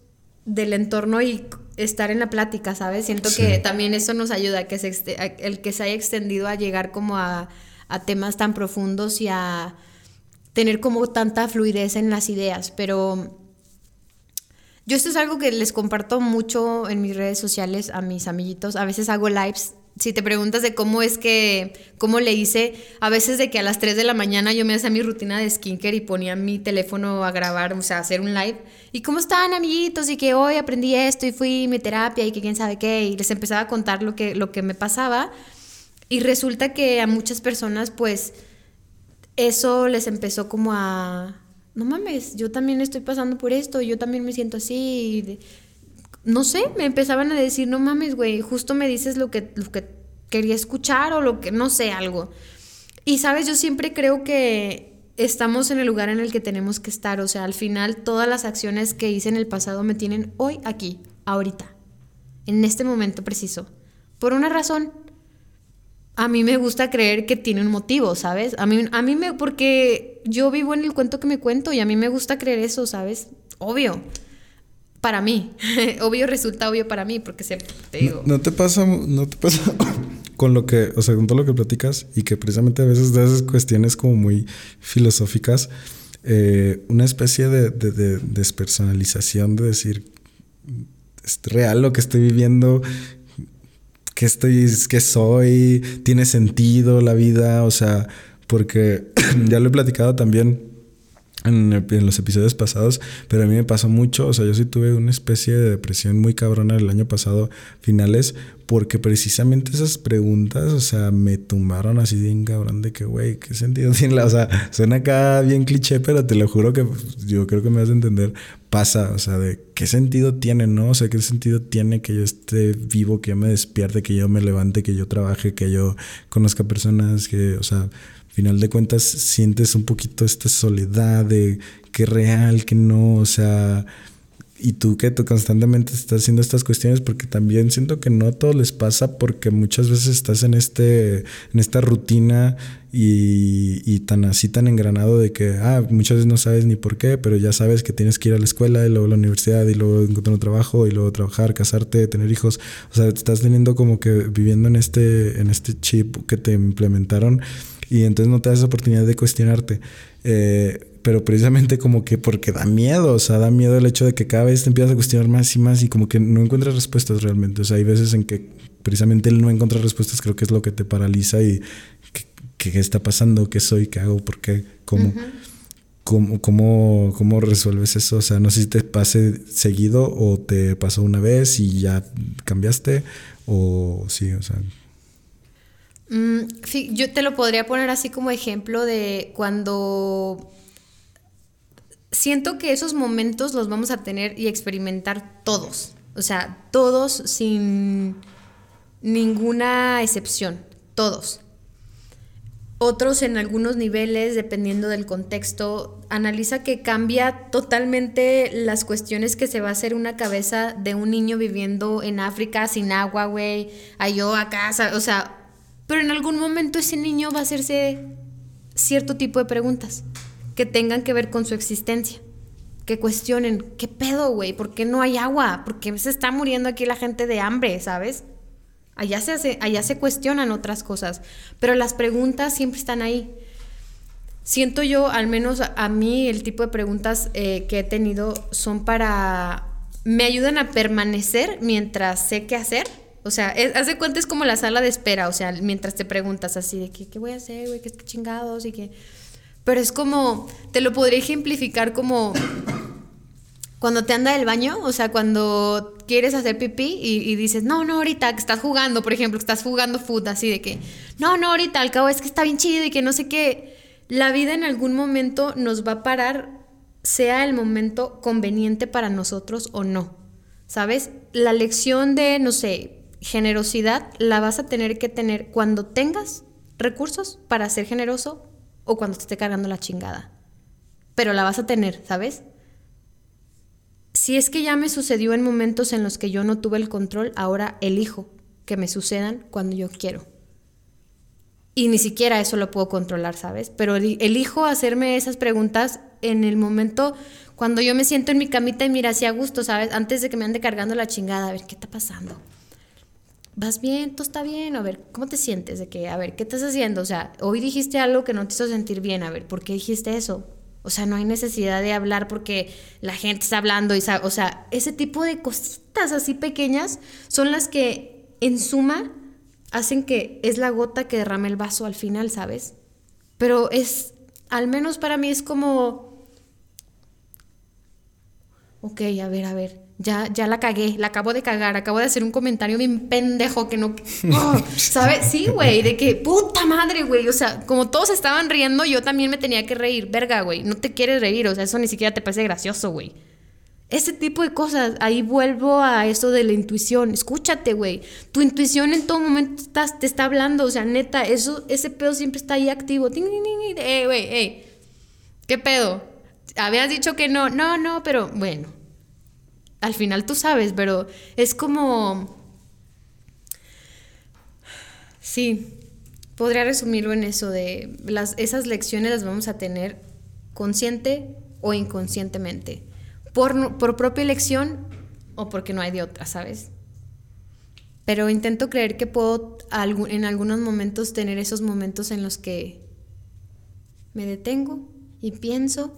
del entorno y estar en la plática, ¿sabes? Siento que también eso nos ayuda, que se el que se haya extendido a llegar como a, temas tan profundos y a tener como tanta fluidez en las ideas, pero yo esto es algo que les comparto mucho en mis redes sociales a mis amiguitos, a veces hago lives si te preguntas de cómo es que, cómo le hice, a veces de que a las 3 de la mañana yo me hacía mi rutina de skincare y ponía mi teléfono a grabar, o sea, a hacer un live. ¿Y cómo están, amiguitos? Y que hoy aprendí esto y fui a mi terapia y que quién sabe qué. Y les empezaba a contar lo que, lo que me pasaba. Y resulta que a muchas personas, pues, eso les empezó como a... No mames, yo también estoy pasando por esto, yo también me siento así no sé, me empezaban a decir, no mames, güey, justo me dices lo que, lo que quería escuchar o lo que, no sé, algo. Y sabes, yo siempre creo que estamos en el lugar en el que tenemos que estar. O sea, al final todas las acciones que hice en el pasado me tienen hoy aquí, ahorita, en este momento preciso. Por una razón. A mí me gusta creer que tiene un motivo, ¿sabes? A mí, a mí me, porque yo vivo en el cuento que me cuento y a mí me gusta creer eso, ¿sabes? Obvio. Para mí. obvio resulta obvio para mí, porque se, te digo. No, te pasa, no te pasa con lo que, o sea, con todo lo que platicas y que precisamente a veces de esas cuestiones como muy filosóficas, eh, una especie de, despersonalización de decir, es real lo que estoy viviendo, que estoy, que soy, tiene sentido la vida, o sea, porque ya lo he platicado también en, los episodios pasados, pero a mí me pasó mucho, o sea, yo sí tuve una especie de depresión muy cabrona el año pasado, finales, porque precisamente esas preguntas, o sea, me tumbaron así bien cabrón de que, güey, ¿qué sentido tiene la, o sea, suena acá bien cliché, pero te lo juro que pues, yo creo que me vas a entender, pasa, o sea, de qué sentido tiene, ¿no? O sea, qué sentido tiene que yo esté vivo, que yo me despierte, que yo me levante, que yo trabaje, que yo conozca personas, que, o sea, final de cuentas sientes un poquito esta soledad de qué real, que no, o sea, y tú que tú constantemente estás haciendo estas cuestiones porque también siento que no a todos les pasa porque muchas veces estás en este en esta rutina y, y, tan así tan engranado de que ah muchas veces no sabes ni por qué pero ya sabes que tienes que ir a la escuela y luego a la universidad y luego encontrar un trabajo y luego trabajar casarte tener hijos. O sea estás teniendo como que viviendo en este en este chip que te implementaron y entonces no te das oportunidad de cuestionarte. Eh, pero precisamente como que porque da miedo, o sea, da miedo el hecho de que cada vez te empiezas a cuestionar más y más y como que no encuentras respuestas realmente. O sea, hay veces en que precisamente el no encontrar respuestas creo que es lo que te paraliza y qué, está pasando, qué soy, qué hago, por qué, cómo. ¿Cómo, cómo, cómo, resuelves eso? O sea, no sé si te pase seguido o te pasó una vez y ya cambiaste o sí, o sea. Mm, yo te lo podría poner así como ejemplo de cuando siento que esos momentos los vamos a tener y experimentar todos. O sea, todos sin ninguna excepción. Todos. Otros en algunos niveles, dependiendo del contexto, analiza que cambia totalmente las cuestiones que se va a hacer una cabeza de un niño viviendo en África sin agua, güey, a yo acá, o sea, pero en algún momento ese niño va a hacerse cierto tipo de preguntas que tengan que ver con su existencia. Que cuestionen, ¿qué pedo, güey? ¿Por qué no hay agua? ¿Por qué se está muriendo aquí la gente de hambre, sabes? Allá se, hace, allá se cuestionan otras cosas, pero las preguntas siempre están ahí. Siento yo, al menos a mí, el tipo de preguntas eh, que he tenido son para... me ayudan a permanecer mientras sé qué hacer o sea, es, haz de cuenta es como la sala de espera, o sea, mientras te preguntas así de que, qué voy a hacer, güey, qué chingados y qué... Pero es como, te lo podría ejemplificar como cuando te anda del baño, o sea, cuando quieres hacer pipí y, dices, no, no, ahorita que estás jugando, por ejemplo, que estás jugando foot, así de que, no, no, ahorita, al cabo es que está bien chido y que no sé qué. La vida en algún momento nos va a parar, sea el momento conveniente para nosotros o no. ¿Sabes? La lección de, no sé, generosidad la vas a tener que tener cuando tengas recursos para ser generoso o cuando te esté cargando la chingada. Pero la vas a tener, ¿sabes? Si es que ya me sucedió en momentos en los que yo no tuve el control, ahora elijo que me sucedan cuando yo quiero. Y ni siquiera eso lo puedo controlar, ¿sabes? Pero elijo hacerme esas preguntas en el momento cuando yo me siento en mi camita y mira así a gusto, ¿sabes? Antes de que me ande cargando la chingada, a ver, ¿qué está pasando? Vas bien, todo está bien, a ver, ¿cómo te sientes? De que, a ver, ¿qué estás haciendo? O sea, hoy dijiste algo que no te hizo sentir bien, a ver, ¿por qué dijiste eso? O sea, no hay necesidad de hablar porque la gente está hablando y o sea, ese tipo de cositas así pequeñas son las que en suma hacen que es la gota que derrame el vaso al final, ¿sabes? Pero es, al menos para mí es como, ok, a ver, a ver, ya, ya la cagué, la acabo de cagar, acabo de hacer un comentario bien pendejo que no... ¡Oh! ¿Sabes? Sí, güey, de que puta madre, güey. O sea, como todos estaban riendo, yo también me tenía que reír. Verga, güey, no te quieres reír, o sea, eso ni siquiera te parece gracioso, güey. Ese tipo de cosas. Ahí vuelvo a eso de la intuición. Escúchate, güey. Tu intuición en todo momento estás, te está hablando. O sea, neta, eso, ese pedo siempre está ahí activo. Eh, güey, eh. ¿Qué pedo? Habías dicho que no. No, no, pero bueno. Al final tú sabes, pero es como... Sí, podría resumirlo en eso de las, esas lecciones las vamos a tener consciente o inconscientemente por, propia elección o porque no hay de otra, ¿sabes? Pero intento creer que puedo en algunos momentos tener esos momentos en los que me detengo y pienso,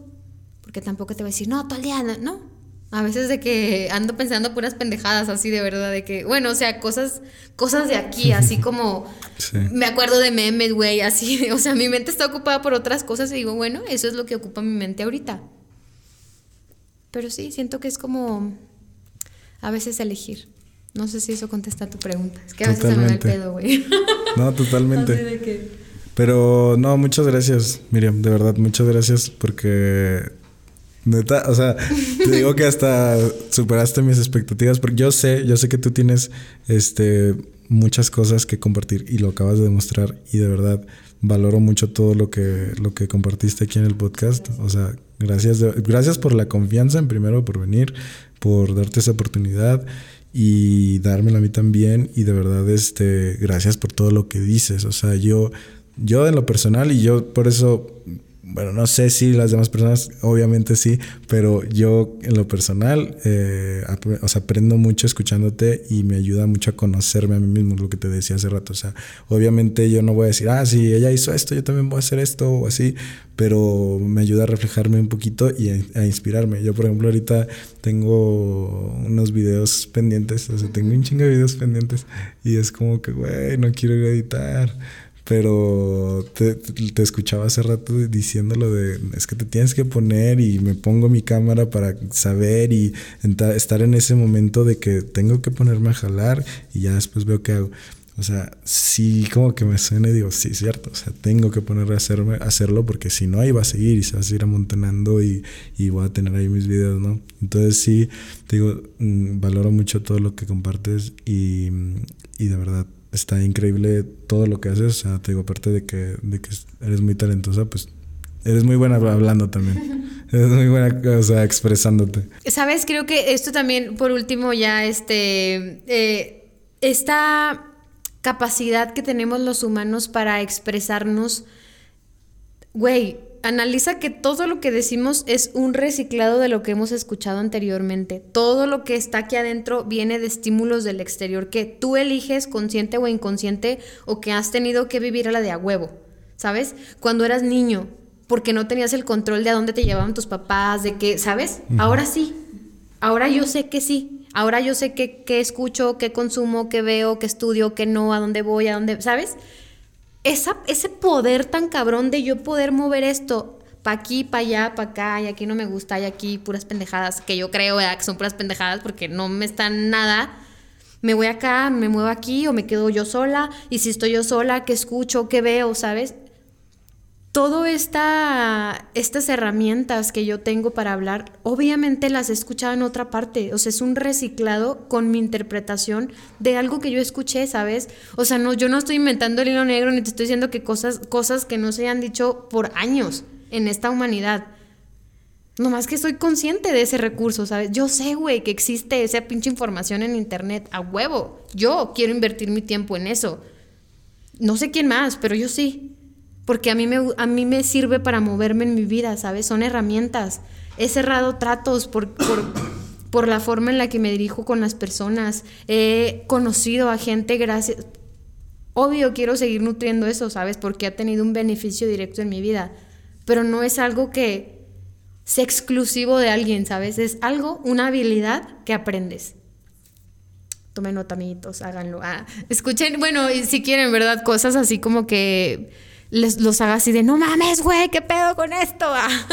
porque tampoco te voy a decir, no, todo el día, no. A veces de que ando pensando puras pendejadas así de verdad, de que, bueno, o sea, cosas, cosas de aquí, así como me acuerdo de memes, güey, así, o sea, mi mente está ocupada por otras cosas y digo, bueno, eso es lo que ocupa mi mente ahorita. Pero sí, siento que es como a veces elegir. No sé si eso contesta tu pregunta. Es que a veces se me va el pedo, güey. No, totalmente. Pero no, muchas gracias, Miriam, de verdad, muchas gracias porque neta, o sea, te digo que hasta superaste mis expectativas porque yo sé, yo sé que tú tienes este muchas cosas que compartir y lo acabas de demostrar y de verdad valoro mucho todo lo que lo que compartiste aquí en el podcast, o sea, Gracias, gracias por la confianza, en primero por venir, por darte esa oportunidad y dármela a mí también. Y de verdad, este, gracias por todo lo que dices. O sea, yo, yo en lo personal y yo por eso bueno, no sé si las demás personas, obviamente sí, pero yo en lo personal, eh, o sea, aprendo mucho escuchándote y me ayuda mucho a conocerme a mí mismo, lo que te decía hace rato. O sea, obviamente yo no voy a decir, ah, si ella hizo esto, yo también voy a hacer esto o así, pero me ayuda a reflejarme un poquito y a, inspirarme. Yo, por ejemplo, ahorita tengo unos videos pendientes, o sea, tengo un chingo de videos pendientes y es como que, güey, no quiero editar pero te, te, escuchaba hace rato diciéndolo de, es que te tienes que poner y me pongo mi cámara para saber y estar en ese momento de que tengo que ponerme a jalar y ya después veo qué hago. O sea, sí como que me suena y digo, sí, cierto, o sea, tengo que ponerme a hacerme, hacerlo porque si no, ahí va a seguir y se va a seguir amontonando y, y voy a tener ahí mis videos, ¿no? Entonces sí, te digo, mm, valoro mucho todo lo que compartes y, y de verdad está increíble todo lo que haces. O sea, te digo, aparte de que, de que eres muy talentosa, pues eres muy buena hablando también. eres muy buena, o sea, expresándote. Sabes, creo que esto también, por último, ya este. Eh, esta capacidad que tenemos los humanos para expresarnos. Güey, analiza que todo lo que decimos es un reciclado de lo que hemos escuchado anteriormente. Todo lo que está aquí adentro viene de estímulos del exterior que tú eliges consciente o inconsciente o que has tenido que vivir a la de a huevo. ¿Sabes? Cuando eras niño, porque no tenías el control de a dónde te llevaban tus papás, de qué, ¿sabes? Ahora sí. Ahora yo sé que sí. Ahora yo sé qué escucho, qué consumo, qué veo, qué estudio, qué no, a dónde voy, a dónde, ¿sabes? Ese poder tan cabrón de yo poder mover esto para aquí, para allá, para acá, y aquí no me gusta, y aquí puras pendejadas, que yo creo que son puras pendejadas porque no me están nada. Me voy acá, me muevo aquí o me quedo yo sola, y si estoy yo sola, ¿qué escucho, qué veo, sabes? Todas esta, estas herramientas que yo tengo para hablar, obviamente las he escuchado en otra parte. O sea, es un reciclado con mi interpretación de algo que yo escuché, ¿sabes? O sea, no, yo no estoy inventando el hilo negro ni te estoy diciendo que cosas, cosas que no se han dicho por años en esta humanidad. Nomás que soy consciente de ese recurso, ¿sabes? Yo sé, güey, que existe esa pinche información en internet a huevo. Yo quiero invertir mi tiempo en eso. No sé quién más, pero yo sí porque a mí, me, a mí me sirve para moverme en mi vida, ¿sabes? Son herramientas. He cerrado tratos por, por, la forma en la que me dirijo con las personas. He conocido a gente gracias... Obvio quiero seguir nutriendo eso, ¿sabes? Porque ha tenido un beneficio directo en mi vida. Pero no es algo que sea exclusivo de alguien, ¿sabes? Es algo, una habilidad que aprendes. Tomen nota, amiguitos, háganlo. Ah, escuchen, bueno, si quieren, ¿verdad? Cosas así como que les, los haga así de, no mames, güey, ¿qué pedo con esto?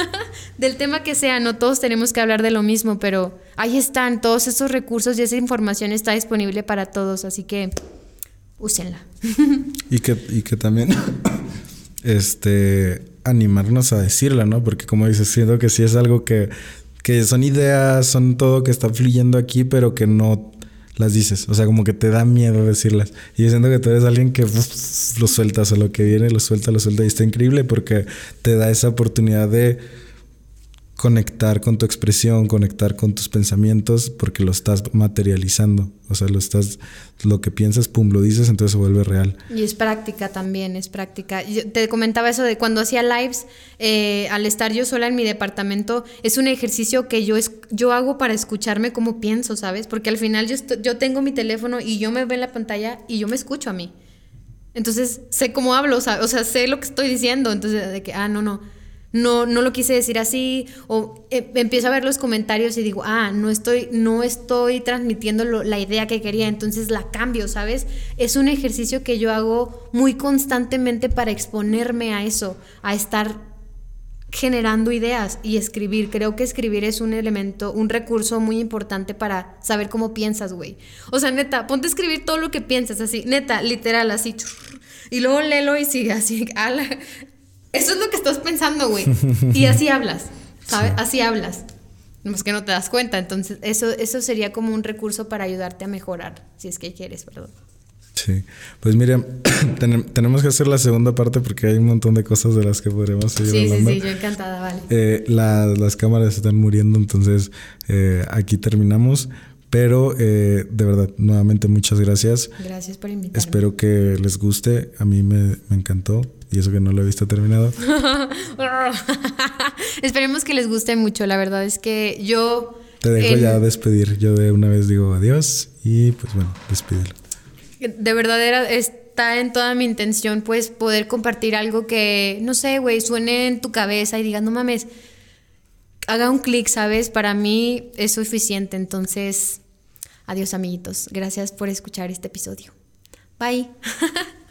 Del tema que sea, no todos tenemos que hablar de lo mismo, pero ahí están, todos esos recursos y esa información está disponible para todos, así que úsenla. y, que, y que también, este, animarnos a decirla, ¿no? Porque como dices, siento que sí es algo que que son ideas, son todo que está fluyendo aquí, pero que no las dices. O sea, como que te da miedo decirlas. Y yo siento que tú eres alguien que lo sueltas o lo que viene, lo suelta, lo suelta. Y está increíble porque te da esa oportunidad de conectar con tu expresión, conectar con tus pensamientos, porque lo estás materializando. O sea, lo estás, lo que piensas, pum, lo dices, entonces se vuelve real. Y es práctica también, es práctica. Yo te comentaba eso de cuando hacía lives, eh, al estar yo sola en mi departamento, es un ejercicio que yo, es, yo hago para escucharme como pienso, ¿sabes? Porque al final yo, yo tengo mi teléfono y yo me veo en la pantalla y yo me escucho a mí. Entonces sé cómo hablo, o sea, o sea sé lo que estoy diciendo. Entonces, de que, ah, no, no no, no lo quise decir así, o eh, empiezo a ver los comentarios y digo, ah, no estoy, no estoy transmitiendo la idea que quería, entonces la cambio, ¿sabes? Es un ejercicio que yo hago muy constantemente para exponerme a eso, a estar generando ideas y escribir. Creo que escribir es un elemento, un recurso muy importante para saber cómo piensas, güey. O sea, neta, ponte a escribir todo lo que piensas, así, neta, literal, así. Y luego léelo y sigue así, eso es lo que estás pensando, güey. Y así hablas, ¿sabes? Así hablas. No es que no te das cuenta. Entonces, eso, eso sería como un recurso para ayudarte a mejorar, si es que quieres, perdón. Sí, pues Miriam, tenemos que hacer la segunda parte porque hay un montón de cosas de las que podremos seguir sí, hablando. Sí, sí, yo encantada, vale. Eh, las cámaras están muriendo, entonces eh, aquí terminamos. Pero eh, de verdad, nuevamente muchas gracias. Gracias por invitarme. Espero que les guste. A mí me, me encantó. Y eso que no lo he visto terminado. Esperemos que les guste mucho. La verdad es que yo... Te dejo ya despedir. Yo de una vez digo adiós y pues bueno, despídelo. De verdad era, está en toda mi intención pues poder compartir algo que, no sé, güey, suene en tu cabeza y digas, no mames, haga un clic, ¿sabes? Para mí es suficiente. Entonces, adiós amiguitos. Gracias por escuchar este episodio. Bye.